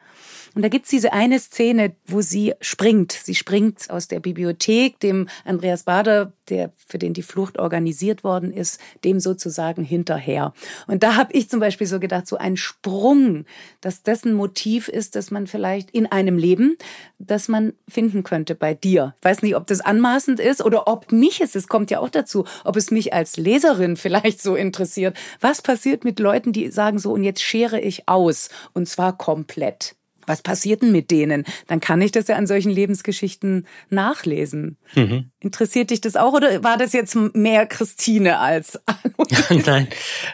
Und da gibt's diese eine Szene, wo sie springt. Sie springt aus der Bibliothek, dem Andreas Bader, der für den die Flucht organisiert worden ist, dem sozusagen hinterher. Und da habe ich zum Beispiel so gedacht, so ein Sprung, dass dessen Motiv ist, dass man vielleicht in einem Leben, das man finden könnte bei dir. Ich weiß nicht, ob das anmaßend ist oder ob mich es, es kommt ja auch dazu, ob es mich als Leserin vielleicht so interessiert. Was passiert mit Leuten, die sagen so, und jetzt schere ich aus, und zwar komplett? Was passiert denn mit denen? Dann kann ich das ja an solchen Lebensgeschichten nachlesen. Mhm. Interessiert dich das auch oder war das jetzt mehr Christine als Nein,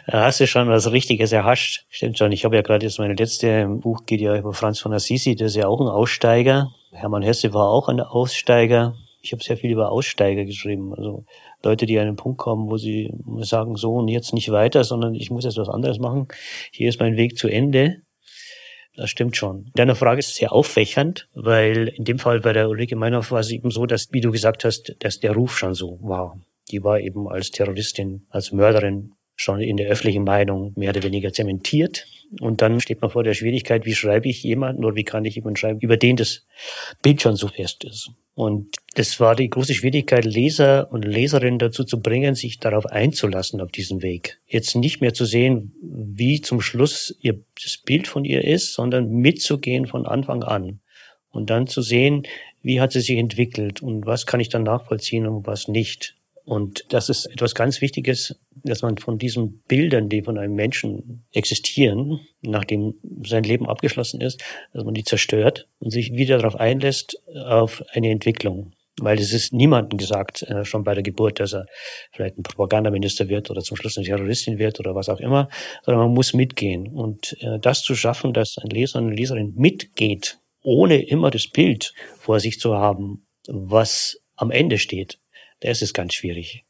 da hast du schon was Richtiges erhascht. Stimmt schon. Ich habe ja gerade jetzt meine letzte Buch geht ja über Franz von Assisi, das ist ja auch ein Aussteiger. Hermann Hesse war auch ein Aussteiger. Ich habe sehr viel über Aussteiger geschrieben. Also Leute, die an einen Punkt kommen, wo sie sagen, so und jetzt nicht weiter, sondern ich muss jetzt was anderes machen. Hier ist mein Weg zu Ende. Das stimmt schon. Deine Frage ist sehr auffächernd, weil in dem Fall bei der Ulrike Meinhoff war es eben so, dass, wie du gesagt hast, dass der Ruf schon so war. Die war eben als Terroristin, als Mörderin schon in der öffentlichen Meinung mehr oder weniger zementiert. Und dann steht man vor der Schwierigkeit, wie schreibe ich jemanden oder wie kann ich jemanden schreiben, über den das Bild schon so fest ist. Und das war die große Schwierigkeit, Leser und Leserinnen dazu zu bringen, sich darauf einzulassen, auf diesen Weg. Jetzt nicht mehr zu sehen, wie zum Schluss ihr, das Bild von ihr ist, sondern mitzugehen von Anfang an. Und dann zu sehen, wie hat sie sich entwickelt und was kann ich dann nachvollziehen und was nicht. Und das ist etwas ganz Wichtiges, dass man von diesen Bildern, die von einem Menschen existieren, nachdem sein Leben abgeschlossen ist, dass man die zerstört und sich wieder darauf einlässt, auf eine Entwicklung. Weil es ist niemandem gesagt, äh, schon bei der Geburt, dass er vielleicht ein Propagandaminister wird oder zum Schluss eine Terroristin wird oder was auch immer, sondern man muss mitgehen. Und äh, das zu schaffen, dass ein Leser und eine Leserin mitgeht, ohne immer das Bild vor sich zu haben, was am Ende steht, das ist ganz schwierig.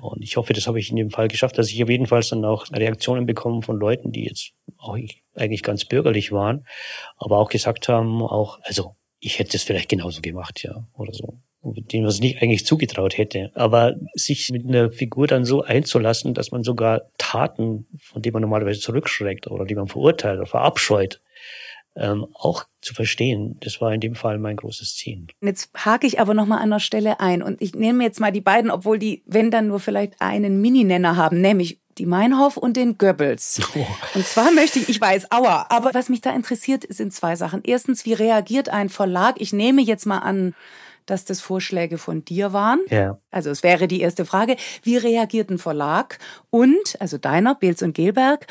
Und ich hoffe, das habe ich in dem Fall geschafft, dass ich auf jeden Fall dann auch Reaktionen bekomme von Leuten, die jetzt auch eigentlich ganz bürgerlich waren, aber auch gesagt haben, auch, also ich hätte es vielleicht genauso gemacht, ja, oder so. Dem man es nicht eigentlich zugetraut hätte. Aber sich mit einer Figur dann so einzulassen, dass man sogar Taten, von denen man normalerweise zurückschreckt oder die man verurteilt oder verabscheut, ähm, auch zu verstehen. Das war in dem Fall mein großes Ziel. Jetzt hake ich aber nochmal an der Stelle ein und ich nehme jetzt mal die beiden, obwohl die, wenn dann nur vielleicht einen Mininenner haben, nämlich die Meinhof und den Goebbels. Oh. Und zwar möchte ich, ich weiß, aua, aber was mich da interessiert, sind zwei Sachen. Erstens, wie reagiert ein Verlag? Ich nehme jetzt mal an, dass das Vorschläge von dir waren. Ja. Also es wäre die erste Frage. Wie reagiert ein Verlag? Und, also deiner, Beels und Gelberg,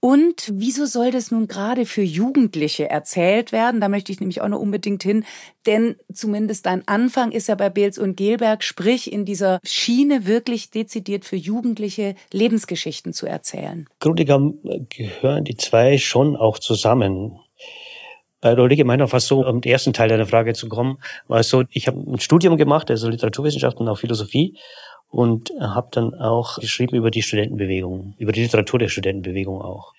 und wieso soll das nun gerade für Jugendliche erzählt werden? Da möchte ich nämlich auch noch unbedingt hin, denn zumindest dein Anfang ist ja bei Beels und Gelberg, sprich in dieser Schiene wirklich dezidiert für Jugendliche Lebensgeschichten zu erzählen. Grunde genommen gehören die zwei schon auch zusammen. Bei Ulrike Meinhoff war es so, um den ersten Teil deiner Frage zu kommen, war es so, ich habe ein Studium gemacht, also Literaturwissenschaft und auch Philosophie und habe dann auch geschrieben über die Studentenbewegung, über die Literatur der Studentenbewegung auch.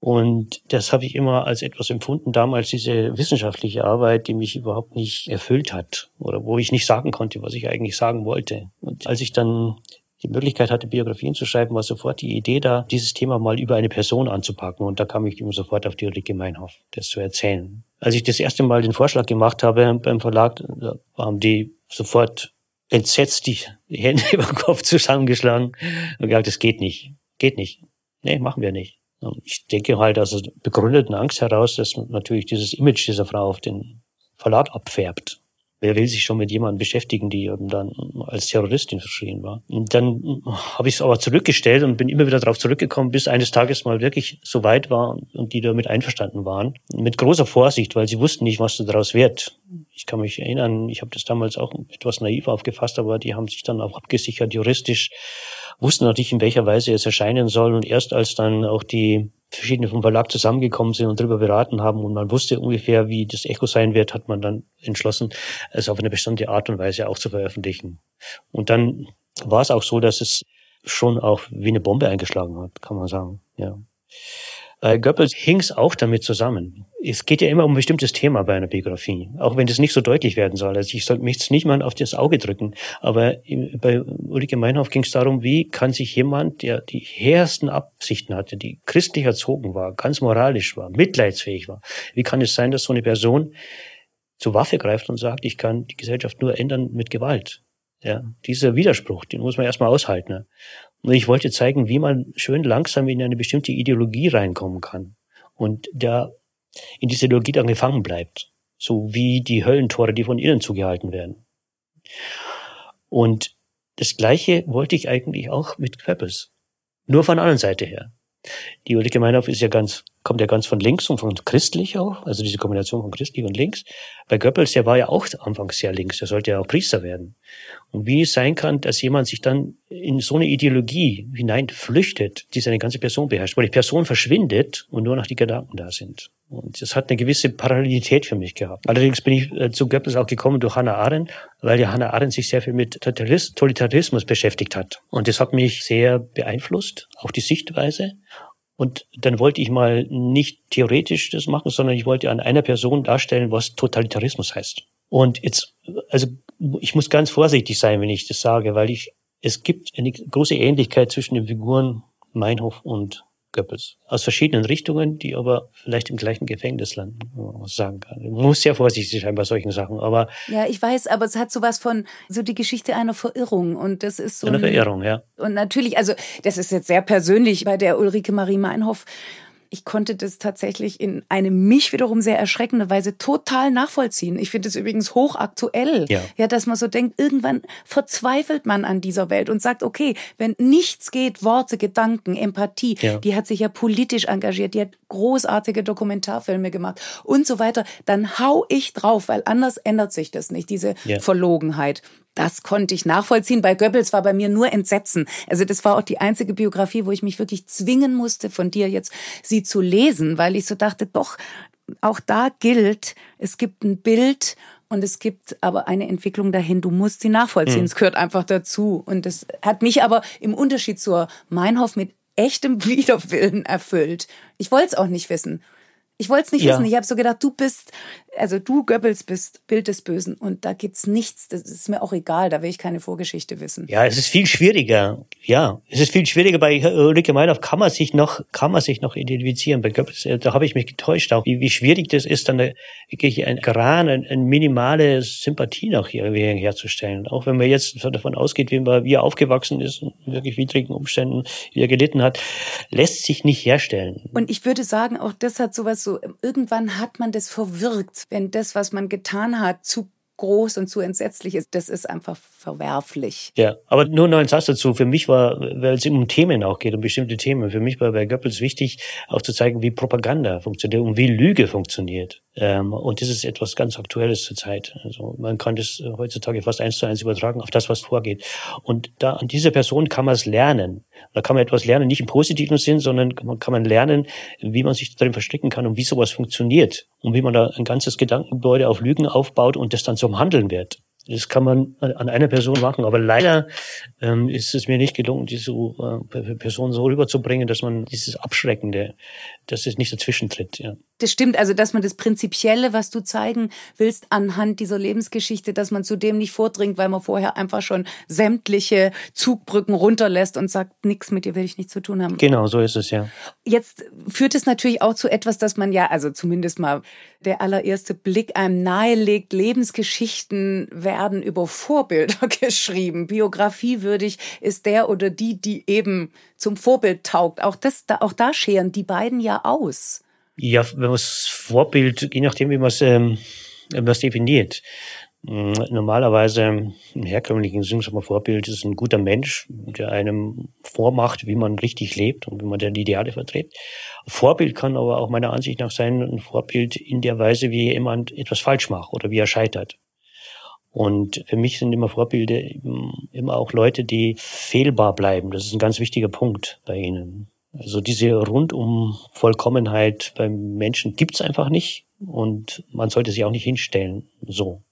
Und das habe ich immer als etwas empfunden, damals diese wissenschaftliche Arbeit, die mich überhaupt nicht erfüllt hat oder wo ich nicht sagen konnte, was ich eigentlich sagen wollte. Und als ich dann die Möglichkeit hatte, Biografien zu schreiben, war sofort die Idee da, dieses Thema mal über eine Person anzupacken. Und da kam ich immer sofort auf die Ulrike Meinhof, das zu erzählen. Als ich das erste Mal den Vorschlag gemacht habe beim Verlag, da haben die sofort entsetzt die Hände über den Kopf zusammengeschlagen und gesagt, das geht nicht. Geht nicht. Nee, machen wir nicht. Ich denke halt aus begründeten Angst heraus, dass natürlich dieses Image dieser Frau auf den Verlag abfärbt. Wer will sich schon mit jemandem beschäftigen, die eben dann als Terroristin verschrien war? Und dann habe ich es aber zurückgestellt und bin immer wieder darauf zurückgekommen, bis eines Tages mal wirklich so weit war und die damit einverstanden waren. Mit großer Vorsicht, weil sie wussten nicht, was daraus wird. Ich kann mich erinnern, ich habe das damals auch etwas naiv aufgefasst, aber die haben sich dann auch abgesichert juristisch, wussten natürlich, in welcher Weise es erscheinen soll. Und erst als dann auch die verschiedene vom Verlag zusammengekommen sind und darüber beraten haben und man wusste ungefähr, wie das Echo sein wird, hat man dann entschlossen, es auf eine bestimmte Art und Weise auch zu veröffentlichen. Und dann war es auch so, dass es schon auch wie eine Bombe eingeschlagen hat, kann man sagen. Ja. Bei äh, Goebbels hing es auch damit zusammen. Es geht ja immer um ein bestimmtes Thema bei einer Biografie, auch wenn das nicht so deutlich werden soll. Also ich sollte mich jetzt nicht mal auf das Auge drücken, aber bei Ulrike Meinhof ging es darum, wie kann sich jemand, der die hehrsten Absichten hatte, die christlich erzogen war, ganz moralisch war, mitleidsfähig war, wie kann es sein, dass so eine Person zur Waffe greift und sagt, ich kann die Gesellschaft nur ändern mit Gewalt? Ja, dieser Widerspruch, den muss man erstmal aushalten. Und ich wollte zeigen, wie man schön langsam in eine bestimmte Ideologie reinkommen kann und da in diese Ideologie dann gefangen bleibt. So wie die Höllentore, die von innen zugehalten werden. Und das Gleiche wollte ich eigentlich auch mit Goebbels. Nur von der anderen Seite her. Die Ulrike Meinhof ist ja ganz, kommt ja ganz von links und von christlich auch, also diese Kombination von christlich und links. Bei Goebbels, der war ja auch anfangs sehr links, der sollte ja auch Priester werden. Und wie es sein kann, dass jemand sich dann in so eine Ideologie hinein flüchtet, die seine ganze Person beherrscht, weil die Person verschwindet und nur noch die Gedanken da sind. Und das hat eine gewisse Parallelität für mich gehabt. Allerdings bin ich äh, zu Goebbels auch gekommen durch Hannah Arendt, weil ja Hannah Arendt sich sehr viel mit Totalitarismus beschäftigt hat. Und das hat mich sehr beeinflusst, auch die Sichtweise. Und dann wollte ich mal nicht theoretisch das machen, sondern ich wollte an einer Person darstellen, was Totalitarismus heißt. Und jetzt, also ich muss ganz vorsichtig sein, wenn ich das sage, weil ich, es gibt eine große Ähnlichkeit zwischen den Figuren Meinhof und Goebbels. Aus verschiedenen Richtungen, die aber vielleicht im gleichen Gefängnis landen, man sagen kann. Man muss sehr vorsichtig sein bei solchen Sachen, aber. Ja, ich weiß, aber es hat sowas von, so die Geschichte einer Verirrung und das ist so. Eine Verirrung, ja. Und natürlich, also, das ist jetzt sehr persönlich bei der Ulrike Marie Meinhof ich konnte das tatsächlich in eine mich wiederum sehr erschreckende Weise total nachvollziehen. Ich finde es übrigens hochaktuell, ja. ja, dass man so denkt, irgendwann verzweifelt man an dieser Welt und sagt, okay, wenn nichts geht, Worte, Gedanken, Empathie, ja. die hat sich ja politisch engagiert, die hat großartige Dokumentarfilme gemacht und so weiter, dann hau ich drauf, weil anders ändert sich das nicht, diese ja. Verlogenheit. Das konnte ich nachvollziehen. Bei Goebbels war bei mir nur Entsetzen. Also das war auch die einzige Biografie, wo ich mich wirklich zwingen musste, von dir jetzt sie zu lesen, weil ich so dachte, doch, auch da gilt, es gibt ein Bild und es gibt aber eine Entwicklung dahin. Du musst sie nachvollziehen. Mhm. Es gehört einfach dazu. Und das hat mich aber im Unterschied zur Meinhof mit echtem Widerwillen erfüllt. Ich wollte es auch nicht wissen. Ich wollte es nicht ja. wissen. Ich habe so gedacht, du bist, also du Goebbels bist Bild des Bösen und da gibt's nichts. Das ist mir auch egal. Da will ich keine Vorgeschichte wissen. Ja, es ist viel schwieriger. Ja, es ist viel schwieriger. Bei Ulrike Meinhof kann man sich noch, kann man sich noch identifizieren. Bei Goebbels, äh, da habe ich mich getäuscht auch, wie, wie schwierig das ist, dann wirklich ein Gran, ein, ein minimale Sympathie noch hier herzustellen. Auch wenn man jetzt davon ausgeht, wie, man, wie er aufgewachsen ist, in wirklich widrigen Umständen, wie er gelitten hat, lässt sich nicht herstellen. Und ich würde sagen, auch das hat sowas so, irgendwann hat man das verwirkt, wenn das, was man getan hat, zu groß und zu entsetzlich ist, das ist einfach verwerflich. Ja, aber nur noch ein Satz dazu. Für mich war, weil es um Themen auch geht, um bestimmte Themen, für mich war bei Goebbels wichtig, auch zu zeigen, wie Propaganda funktioniert und wie Lüge funktioniert. Ähm, und das ist etwas ganz Aktuelles zurzeit. Also man kann das heutzutage fast eins zu eins übertragen auf das, was vorgeht. Und da an dieser Person kann man es lernen. Da kann man etwas lernen, nicht im positiven Sinn, sondern man kann man lernen, wie man sich darin verstricken kann und wie sowas funktioniert und wie man da ein ganzes Gedankengebäude auf Lügen aufbaut und das dann zum Handeln wird. Das kann man an einer Person machen, aber leider ähm, ist es mir nicht gelungen, diese äh, Person so rüberzubringen, dass man dieses Abschreckende, dass es nicht dazwischen tritt. Ja. Das stimmt, also dass man das Prinzipielle, was du zeigen willst, anhand dieser Lebensgeschichte, dass man zu dem nicht vordringt, weil man vorher einfach schon sämtliche Zugbrücken runterlässt und sagt, nichts mit dir will ich nichts zu tun haben. Genau, so ist es ja. Jetzt führt es natürlich auch zu etwas, dass man ja, also zumindest mal der allererste Blick einem nahelegt, Lebensgeschichten werden über Vorbilder geschrieben. Biografiewürdig ist der oder die, die eben zum Vorbild taugt. Auch das, auch da scheren die beiden ja aus. Ja, wenn man das Vorbild, je nachdem, wie man es ähm, definiert. Hm, normalerweise im herkömmlichen Sinn, Vorbild ist ein guter Mensch, der einem vormacht, wie man richtig lebt und wie man die Ideale vertritt. Vorbild kann aber auch meiner Ansicht nach sein, ein Vorbild in der Weise, wie jemand etwas falsch macht oder wie er scheitert. Und für mich sind immer Vorbilder immer auch Leute, die fehlbar bleiben. Das ist ein ganz wichtiger Punkt bei ihnen. Also diese rundum Vollkommenheit beim Menschen gibt's einfach nicht und man sollte sie auch nicht hinstellen. So.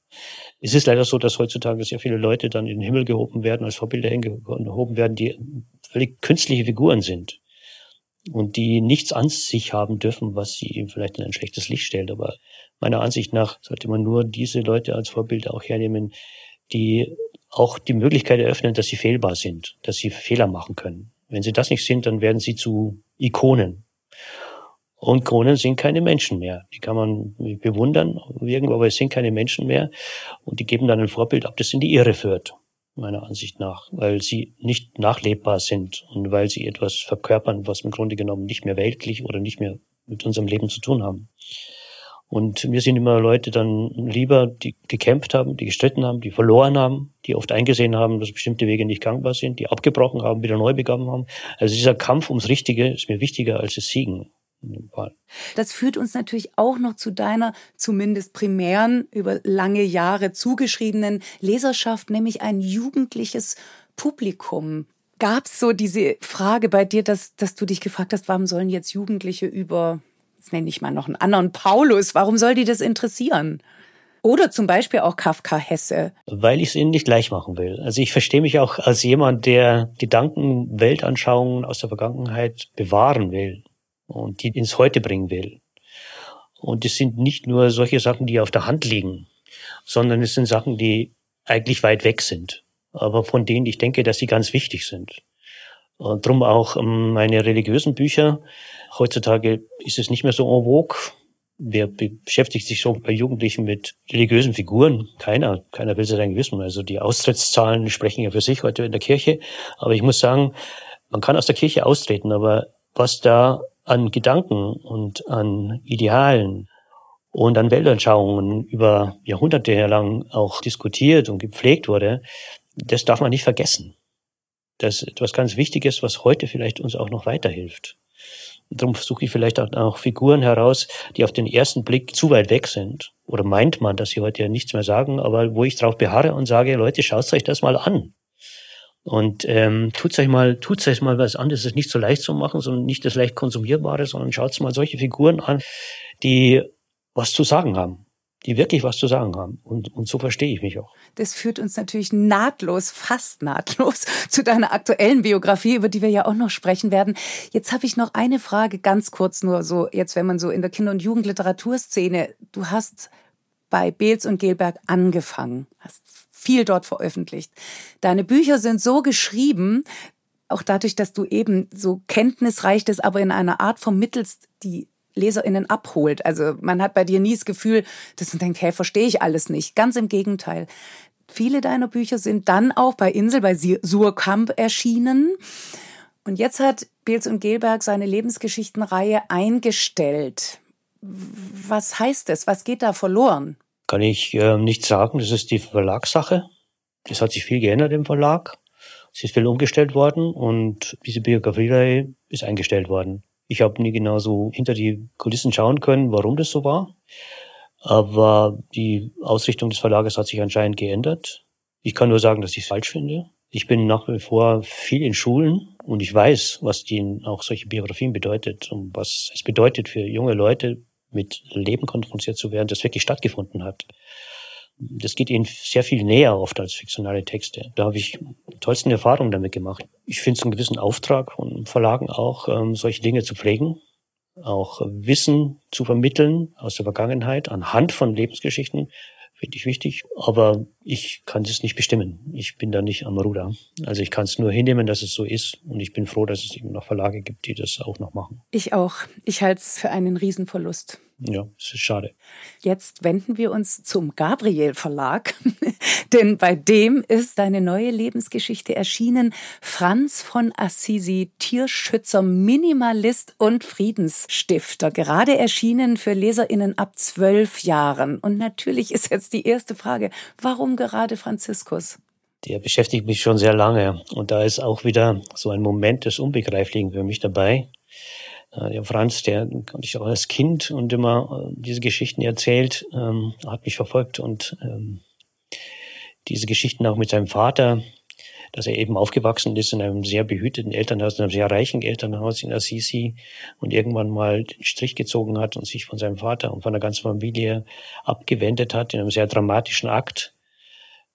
Es ist leider so, dass heutzutage sehr viele Leute dann in den Himmel gehoben werden, als Vorbilder hingehoben werden, die völlig künstliche Figuren sind und die nichts an sich haben dürfen, was sie vielleicht in ein schlechtes Licht stellt. Aber meiner Ansicht nach sollte man nur diese Leute als Vorbilder auch hernehmen, die auch die Möglichkeit eröffnen, dass sie fehlbar sind, dass sie Fehler machen können. Wenn sie das nicht sind, dann werden sie zu Ikonen. Und Kronen sind keine Menschen mehr. Die kann man bewundern irgendwo, aber es sind keine Menschen mehr. Und die geben dann ein Vorbild ab, das in die Irre führt, meiner Ansicht nach, weil sie nicht nachlebbar sind und weil sie etwas verkörpern, was im Grunde genommen nicht mehr weltlich oder nicht mehr mit unserem Leben zu tun haben. Und mir sind immer Leute dann lieber, die gekämpft haben, die gestritten haben, die verloren haben, die oft eingesehen haben, dass bestimmte Wege nicht gangbar sind, die abgebrochen haben, wieder neu begonnen haben. Also dieser Kampf ums Richtige ist mir wichtiger als das Siegen. Das führt uns natürlich auch noch zu deiner zumindest primären, über lange Jahre zugeschriebenen Leserschaft, nämlich ein jugendliches Publikum. Gab es so diese Frage bei dir, dass, dass du dich gefragt hast, warum sollen jetzt Jugendliche über jetzt nenne ich mal noch einen anderen Paulus, warum soll die das interessieren? Oder zum Beispiel auch Kafka Hesse. Weil ich es ihnen nicht gleich machen will. Also ich verstehe mich auch als jemand, der Gedanken, Weltanschauungen aus der Vergangenheit bewahren will und die ins Heute bringen will. Und es sind nicht nur solche Sachen, die auf der Hand liegen, sondern es sind Sachen, die eigentlich weit weg sind, aber von denen ich denke, dass sie ganz wichtig sind. Und drum auch ähm, meine religiösen Bücher. Heutzutage ist es nicht mehr so en vogue. Wer beschäftigt sich so bei Jugendlichen mit religiösen Figuren? Keiner. Keiner will sie dann wissen. Also die Austrittszahlen sprechen ja für sich heute in der Kirche. Aber ich muss sagen, man kann aus der Kirche austreten, aber was da an Gedanken und an Idealen und an Weltanschauungen über Jahrhunderte lang auch diskutiert und gepflegt wurde, das darf man nicht vergessen. Das ist etwas ganz Wichtiges, was heute vielleicht uns auch noch weiterhilft. Darum versuche ich vielleicht auch Figuren heraus, die auf den ersten Blick zu weit weg sind. Oder meint man, dass sie heute ja nichts mehr sagen, aber wo ich drauf beharre und sage, Leute, schaut euch das mal an. Und ähm, tut euch mal, tut euch mal was an. Das ist nicht so leicht zu machen, sondern nicht das leicht konsumierbare, sondern schaut mal solche Figuren an, die was zu sagen haben die wirklich was zu sagen haben. Und, und so verstehe ich mich auch. Das führt uns natürlich nahtlos, fast nahtlos zu deiner aktuellen Biografie, über die wir ja auch noch sprechen werden. Jetzt habe ich noch eine Frage, ganz kurz nur so, jetzt wenn man so in der Kinder- und Jugendliteraturszene, du hast bei Beels und Gelberg angefangen, hast viel dort veröffentlicht. Deine Bücher sind so geschrieben, auch dadurch, dass du eben so kenntnisreich das aber in einer Art vermittelst, die LeserInnen abholt. Also man hat bei dir nie das Gefühl, dass man denkt, hey, verstehe ich alles nicht. Ganz im Gegenteil. Viele deiner Bücher sind dann auch bei Insel, bei Surkamp erschienen. Und jetzt hat Beels und Gelberg seine Lebensgeschichtenreihe eingestellt. Was heißt das? Was geht da verloren? Kann ich äh, nicht sagen. Das ist die Verlagssache. Es hat sich viel geändert im Verlag. Es ist viel umgestellt worden und diese Biografiereihe ist eingestellt worden. Ich habe nie genau so hinter die Kulissen schauen können, warum das so war. Aber die Ausrichtung des Verlages hat sich anscheinend geändert. Ich kann nur sagen, dass ich es falsch finde. Ich bin nach wie vor viel in Schulen und ich weiß, was die auch solche Biografien bedeutet und was es bedeutet für junge Leute, mit Leben konfrontiert zu werden, das wirklich stattgefunden hat das geht ihnen sehr viel näher oft als fiktionale Texte. Da habe ich tollsten Erfahrungen damit gemacht. Ich finde es einen gewissen Auftrag von Verlagen auch, ähm, solche Dinge zu pflegen, auch Wissen zu vermitteln aus der Vergangenheit anhand von Lebensgeschichten, finde ich wichtig. Aber ich kann das nicht bestimmen. Ich bin da nicht am Ruder. Also ich kann es nur hinnehmen, dass es so ist. Und ich bin froh, dass es eben noch Verlage gibt, die das auch noch machen. Ich auch. Ich halte es für einen Riesenverlust. Ja, es ist schade. Jetzt wenden wir uns zum Gabriel Verlag, denn bei dem ist deine neue Lebensgeschichte erschienen. Franz von Assisi, Tierschützer, Minimalist und Friedensstifter. Gerade erschienen für LeserInnen ab zwölf Jahren. Und natürlich ist jetzt die erste Frage, warum gerade Franziskus? Der beschäftigt mich schon sehr lange. Und da ist auch wieder so ein Moment des Unbegreiflichen für mich dabei. Äh, der Franz, der kannte ich auch als Kind und immer äh, diese Geschichten erzählt, ähm, hat mich verfolgt und ähm, diese Geschichten auch mit seinem Vater, dass er eben aufgewachsen ist in einem sehr behüteten Elternhaus, in einem sehr reichen Elternhaus in Assisi und irgendwann mal den Strich gezogen hat und sich von seinem Vater und von der ganzen Familie abgewendet hat in einem sehr dramatischen Akt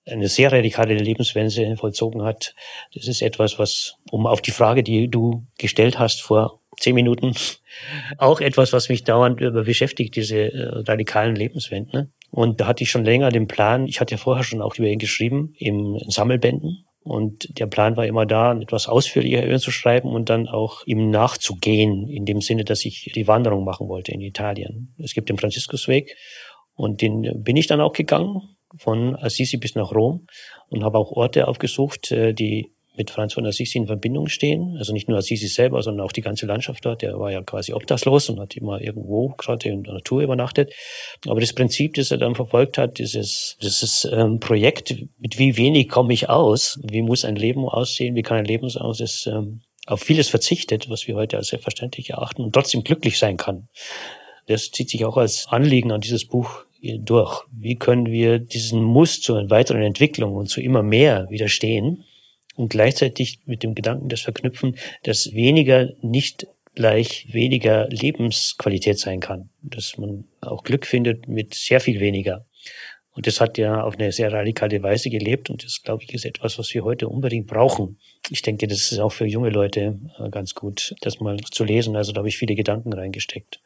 eine sehr radikale Lebenswende vollzogen hat. Das ist etwas, was, um auf die Frage, die du gestellt hast vor zehn Minuten, auch etwas, was mich dauernd beschäftigt, diese äh, radikalen Lebenswenden. Und da hatte ich schon länger den Plan, ich hatte ja vorher schon auch über ihn geschrieben, im Sammelbänden. Und der Plan war immer da, etwas ausführlicher über ihn zu schreiben und dann auch ihm nachzugehen, in dem Sinne, dass ich die Wanderung machen wollte in Italien. Es gibt den Franziskusweg und den bin ich dann auch gegangen von Assisi bis nach Rom und habe auch Orte aufgesucht, äh, die mit Franz von Assisi in Verbindung stehen. Also nicht nur Assisi selber, sondern auch die ganze Landschaft dort. Der war ja quasi obdachlos und hat immer irgendwo gerade in der Natur übernachtet. Aber das Prinzip, das er dann verfolgt hat, dieses, dieses ähm, Projekt, mit wie wenig komme ich aus, wie muss ein Leben aussehen, wie kann ein Leben aus, ist ähm, auf vieles verzichtet, was wir heute als selbstverständlich erachten und trotzdem glücklich sein kann. Das zieht sich auch als Anliegen an dieses Buch durch. Wie können wir diesen Muss zur weiteren Entwicklung und zu immer mehr widerstehen und gleichzeitig mit dem Gedanken das verknüpfen, dass weniger nicht gleich weniger Lebensqualität sein kann, dass man auch Glück findet mit sehr viel weniger. Und das hat ja auf eine sehr radikale Weise gelebt und das, glaube ich, ist etwas, was wir heute unbedingt brauchen. Ich denke, das ist auch für junge Leute äh, ganz gut, das mal zu lesen. Also da habe ich viele Gedanken reingesteckt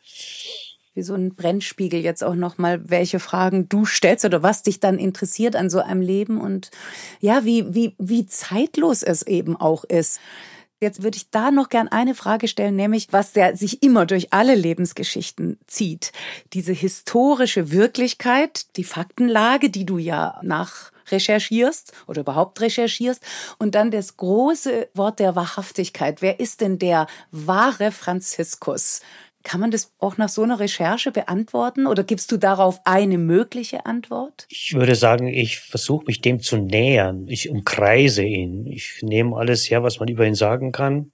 wie so ein Brennspiegel jetzt auch nochmal, welche Fragen du stellst oder was dich dann interessiert an so einem Leben und ja, wie, wie, wie zeitlos es eben auch ist. Jetzt würde ich da noch gern eine Frage stellen, nämlich was der sich immer durch alle Lebensgeschichten zieht. Diese historische Wirklichkeit, die Faktenlage, die du ja nach recherchierst oder überhaupt recherchierst und dann das große Wort der Wahrhaftigkeit. Wer ist denn der wahre Franziskus? Kann man das auch nach so einer Recherche beantworten oder gibst du darauf eine mögliche Antwort? Ich würde sagen, ich versuche mich dem zu nähern. Ich umkreise ihn. Ich nehme alles her, was man über ihn sagen kann.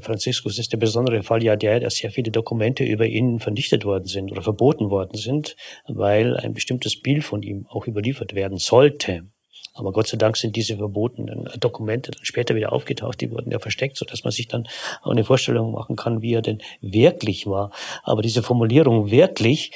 Franziskus ist der besondere Fall ja der, dass sehr viele Dokumente über ihn vernichtet worden sind oder verboten worden sind, weil ein bestimmtes Bild von ihm auch überliefert werden sollte. Aber Gott sei Dank sind diese verbotenen Dokumente dann später wieder aufgetaucht, die wurden ja versteckt, so dass man sich dann auch eine Vorstellung machen kann, wie er denn wirklich war. Aber diese Formulierung wirklich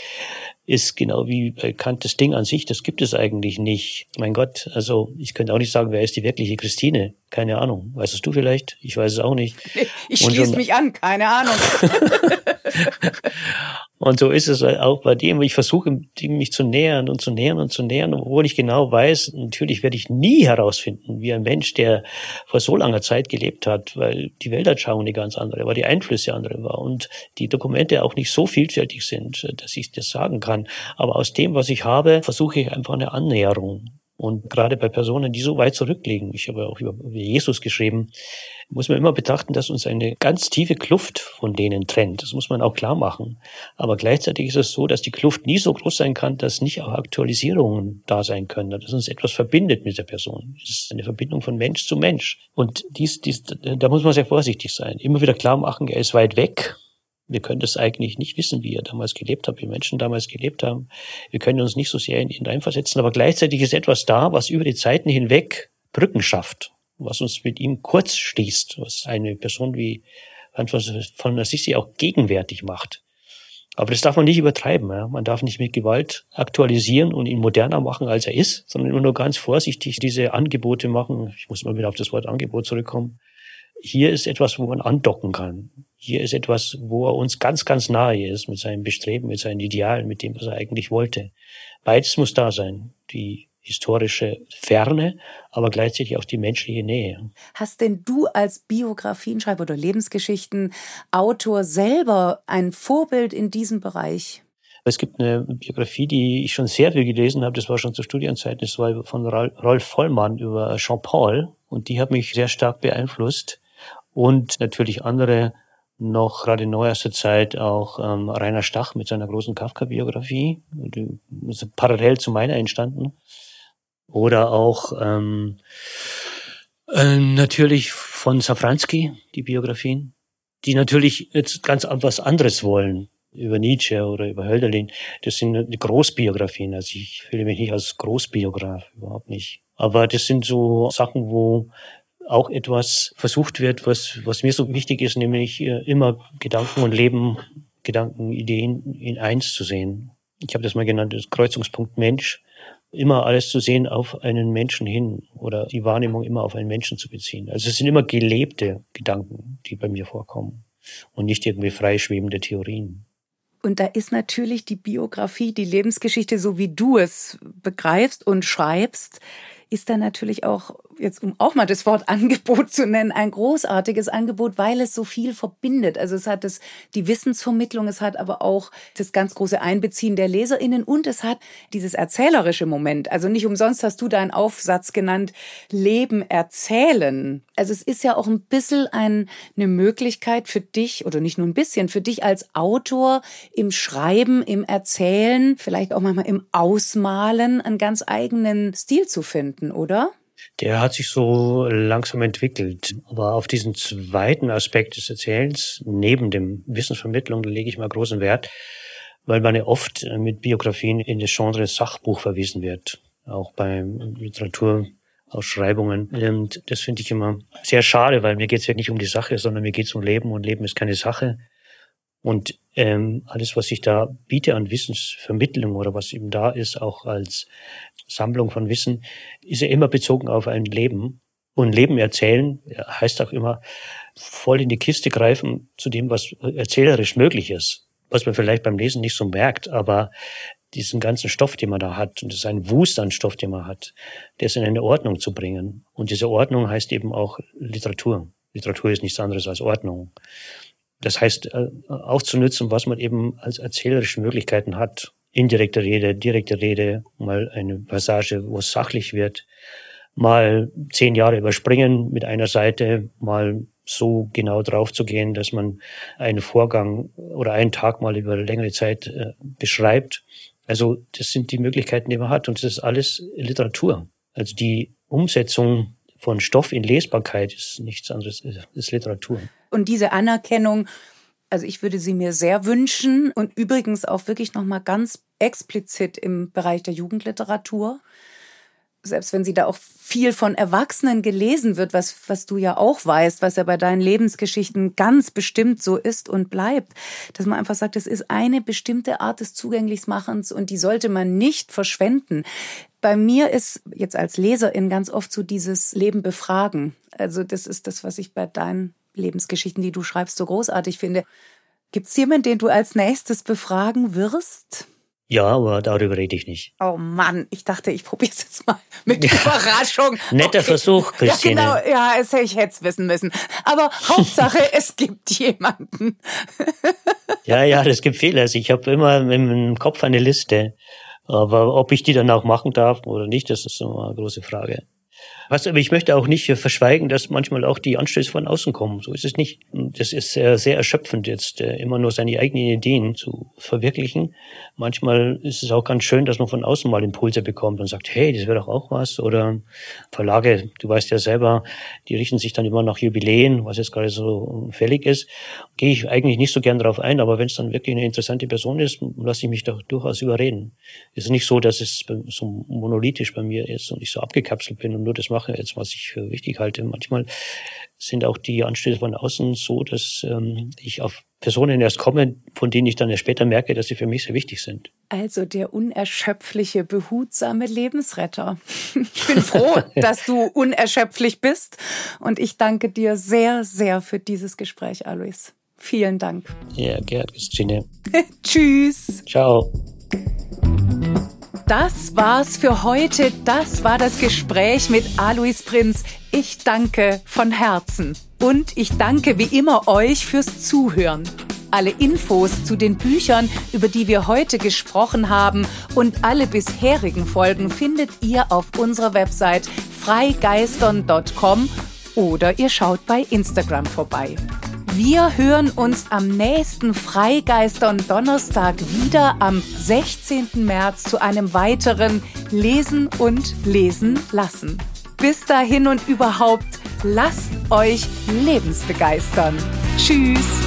ist genau wie Kant das Ding an sich, das gibt es eigentlich nicht. Mein Gott, also ich könnte auch nicht sagen, wer ist die wirkliche Christine? Keine Ahnung. Weißt es du vielleicht? Ich weiß es auch nicht. Ich schließe mich an, keine Ahnung. Und so ist es auch bei dem. Ich versuche, mich zu nähern und zu nähern und zu nähern, obwohl ich genau weiß, natürlich werde ich nie herausfinden, wie ein Mensch, der vor so langer Zeit gelebt hat, weil die Weltanschauung eine ganz andere war, die Einflüsse andere war und die Dokumente auch nicht so vielfältig sind, dass ich das sagen kann. Aber aus dem, was ich habe, versuche ich einfach eine Annäherung. Und gerade bei Personen, die so weit zurückliegen, ich habe auch über Jesus geschrieben, muss man immer betrachten, dass uns eine ganz tiefe Kluft von denen trennt. Das muss man auch klar machen. Aber gleichzeitig ist es so, dass die Kluft nie so groß sein kann, dass nicht auch Aktualisierungen da sein können, dass uns etwas verbindet mit der Person. Es ist eine Verbindung von Mensch zu Mensch. Und dies, dies, da muss man sehr vorsichtig sein. Immer wieder klar machen, er ist weit weg. Wir können das eigentlich nicht wissen, wie er damals gelebt hat, wie Menschen damals gelebt haben. Wir können uns nicht so sehr in ihn reinversetzen, aber gleichzeitig ist etwas da, was über die Zeiten hinweg Brücken schafft was uns mit ihm kurz schließt, was eine Person wie von Assisi auch gegenwärtig macht. Aber das darf man nicht übertreiben. Ja. Man darf nicht mit Gewalt aktualisieren und ihn moderner machen, als er ist, sondern immer nur ganz vorsichtig diese Angebote machen. Ich muss mal wieder auf das Wort Angebot zurückkommen. Hier ist etwas, wo man andocken kann. Hier ist etwas, wo er uns ganz, ganz nahe ist mit seinem Bestreben, mit seinen Idealen, mit dem, was er eigentlich wollte. Beides muss da sein. Die historische Ferne, aber gleichzeitig auch die menschliche Nähe. Hast denn du als Biografienschreiber oder Lebensgeschichtenautor selber ein Vorbild in diesem Bereich? Es gibt eine Biografie, die ich schon sehr viel gelesen habe, das war schon zur Studienzeit, das war von Rolf Vollmann über Jean-Paul und die hat mich sehr stark beeinflusst und natürlich andere noch gerade in neuester Zeit auch ähm, Rainer Stach mit seiner großen Kafka-Biografie, parallel zu meiner entstanden. Oder auch ähm, äh, natürlich von Safranski, die Biografien, die natürlich jetzt ganz was anderes wollen über Nietzsche oder über Hölderlin. Das sind Großbiografien. Also ich fühle mich nicht als Großbiograf, überhaupt nicht. Aber das sind so Sachen, wo auch etwas versucht wird, was, was mir so wichtig ist, nämlich äh, immer Gedanken und Leben, Gedanken, Ideen in eins zu sehen. Ich habe das mal genannt, das Kreuzungspunkt Mensch. Immer alles zu sehen auf einen Menschen hin oder die Wahrnehmung immer auf einen Menschen zu beziehen. Also es sind immer gelebte Gedanken, die bei mir vorkommen und nicht irgendwie freischwebende Theorien. Und da ist natürlich die Biografie, die Lebensgeschichte, so wie du es begreifst und schreibst, ist da natürlich auch jetzt um auch mal das Wort Angebot zu nennen, ein großartiges Angebot, weil es so viel verbindet. Also es hat das, die Wissensvermittlung, es hat aber auch das ganz große Einbeziehen der LeserInnen und es hat dieses erzählerische Moment. Also nicht umsonst hast du deinen Aufsatz genannt, Leben erzählen. Also es ist ja auch ein bisschen ein, eine Möglichkeit für dich oder nicht nur ein bisschen, für dich als Autor im Schreiben, im Erzählen, vielleicht auch manchmal im Ausmalen einen ganz eigenen Stil zu finden, oder? Der hat sich so langsam entwickelt. Aber auf diesen zweiten Aspekt des Erzählens, neben dem Wissensvermittlung, lege ich mal großen Wert, weil man ja oft mit Biografien in das Genre Sachbuch verwiesen wird, auch bei Literaturausschreibungen. Und das finde ich immer sehr schade, weil mir geht es ja nicht um die Sache, sondern mir geht es um Leben und Leben ist keine Sache. Und ähm, alles, was ich da biete an Wissensvermittlung oder was eben da ist, auch als Sammlung von Wissen, ist ja immer bezogen auf ein Leben. Und Leben erzählen heißt auch immer voll in die Kiste greifen zu dem, was erzählerisch möglich ist. Was man vielleicht beim Lesen nicht so merkt, aber diesen ganzen Stoff, den man da hat, und das ist ein Wust an Stoff, den man hat, der ist in eine Ordnung zu bringen. Und diese Ordnung heißt eben auch Literatur. Literatur ist nichts anderes als Ordnung. Das heißt, äh, auszunutzen, was man eben als erzählerische Möglichkeiten hat indirekte Rede, direkte Rede, mal eine Passage, wo es sachlich wird, mal zehn Jahre überspringen mit einer Seite, mal so genau drauf zu gehen, dass man einen Vorgang oder einen Tag mal über längere Zeit äh, beschreibt. Also das sind die Möglichkeiten, die man hat und das ist alles Literatur. Also die Umsetzung von Stoff in Lesbarkeit ist nichts anderes, ist Literatur. Und diese Anerkennung also ich würde sie mir sehr wünschen und übrigens auch wirklich noch mal ganz explizit im Bereich der Jugendliteratur. Selbst wenn sie da auch viel von Erwachsenen gelesen wird, was, was du ja auch weißt, was ja bei deinen Lebensgeschichten ganz bestimmt so ist und bleibt, dass man einfach sagt, es ist eine bestimmte Art des Zugänglichmachens und die sollte man nicht verschwenden. Bei mir ist jetzt als Leserin ganz oft so dieses Leben befragen. Also das ist das, was ich bei deinen Lebensgeschichten, die du schreibst, so großartig finde. Gibt es jemanden, den du als nächstes befragen wirst? Ja, aber darüber rede ich nicht. Oh Mann, ich dachte, ich probiere es jetzt mal mit Überraschung. Netter okay. Versuch, Christine. Ja, genau, ja, es, ich hätte es wissen müssen. Aber Hauptsache, es gibt jemanden. ja, ja, es gibt viele. Also ich habe immer im Kopf eine Liste. Aber ob ich die dann auch machen darf oder nicht, das ist so eine große Frage. Was, aber ich möchte auch nicht verschweigen, dass manchmal auch die Anstöße von außen kommen. So ist es nicht. Das ist sehr, sehr erschöpfend jetzt, äh, immer nur seine eigenen Ideen zu verwirklichen. Manchmal ist es auch ganz schön, dass man von außen mal Impulse bekommt und sagt, hey, das wäre doch auch was. Oder Verlage, du weißt ja selber, die richten sich dann immer nach Jubiläen, was jetzt gerade so fällig ist. Gehe ich eigentlich nicht so gern darauf ein, aber wenn es dann wirklich eine interessante Person ist, lasse ich mich doch durchaus überreden. Es ist nicht so, dass es so monolithisch bei mir ist und ich so abgekapselt bin und nur das mache, jetzt was ich für wichtig halte. Manchmal sind auch die Anstöße von außen so, dass ähm, ich auf Personen erst komme, von denen ich dann erst später merke, dass sie für mich sehr wichtig sind. Also der unerschöpfliche, behutsame Lebensretter. Ich bin froh, dass du unerschöpflich bist und ich danke dir sehr, sehr für dieses Gespräch, Alois. Vielen Dank. Ja, gerne, Christine. Tschüss. Ciao. Das war's für heute. Das war das Gespräch mit Alois Prinz. Ich danke von Herzen. Und ich danke wie immer euch fürs Zuhören. Alle Infos zu den Büchern, über die wir heute gesprochen haben und alle bisherigen Folgen findet ihr auf unserer Website freigeistern.com oder ihr schaut bei Instagram vorbei. Wir hören uns am nächsten Freigeistern Donnerstag wieder am 16. März zu einem weiteren Lesen und Lesen lassen. Bis dahin und überhaupt, lasst euch lebensbegeistern. Tschüss!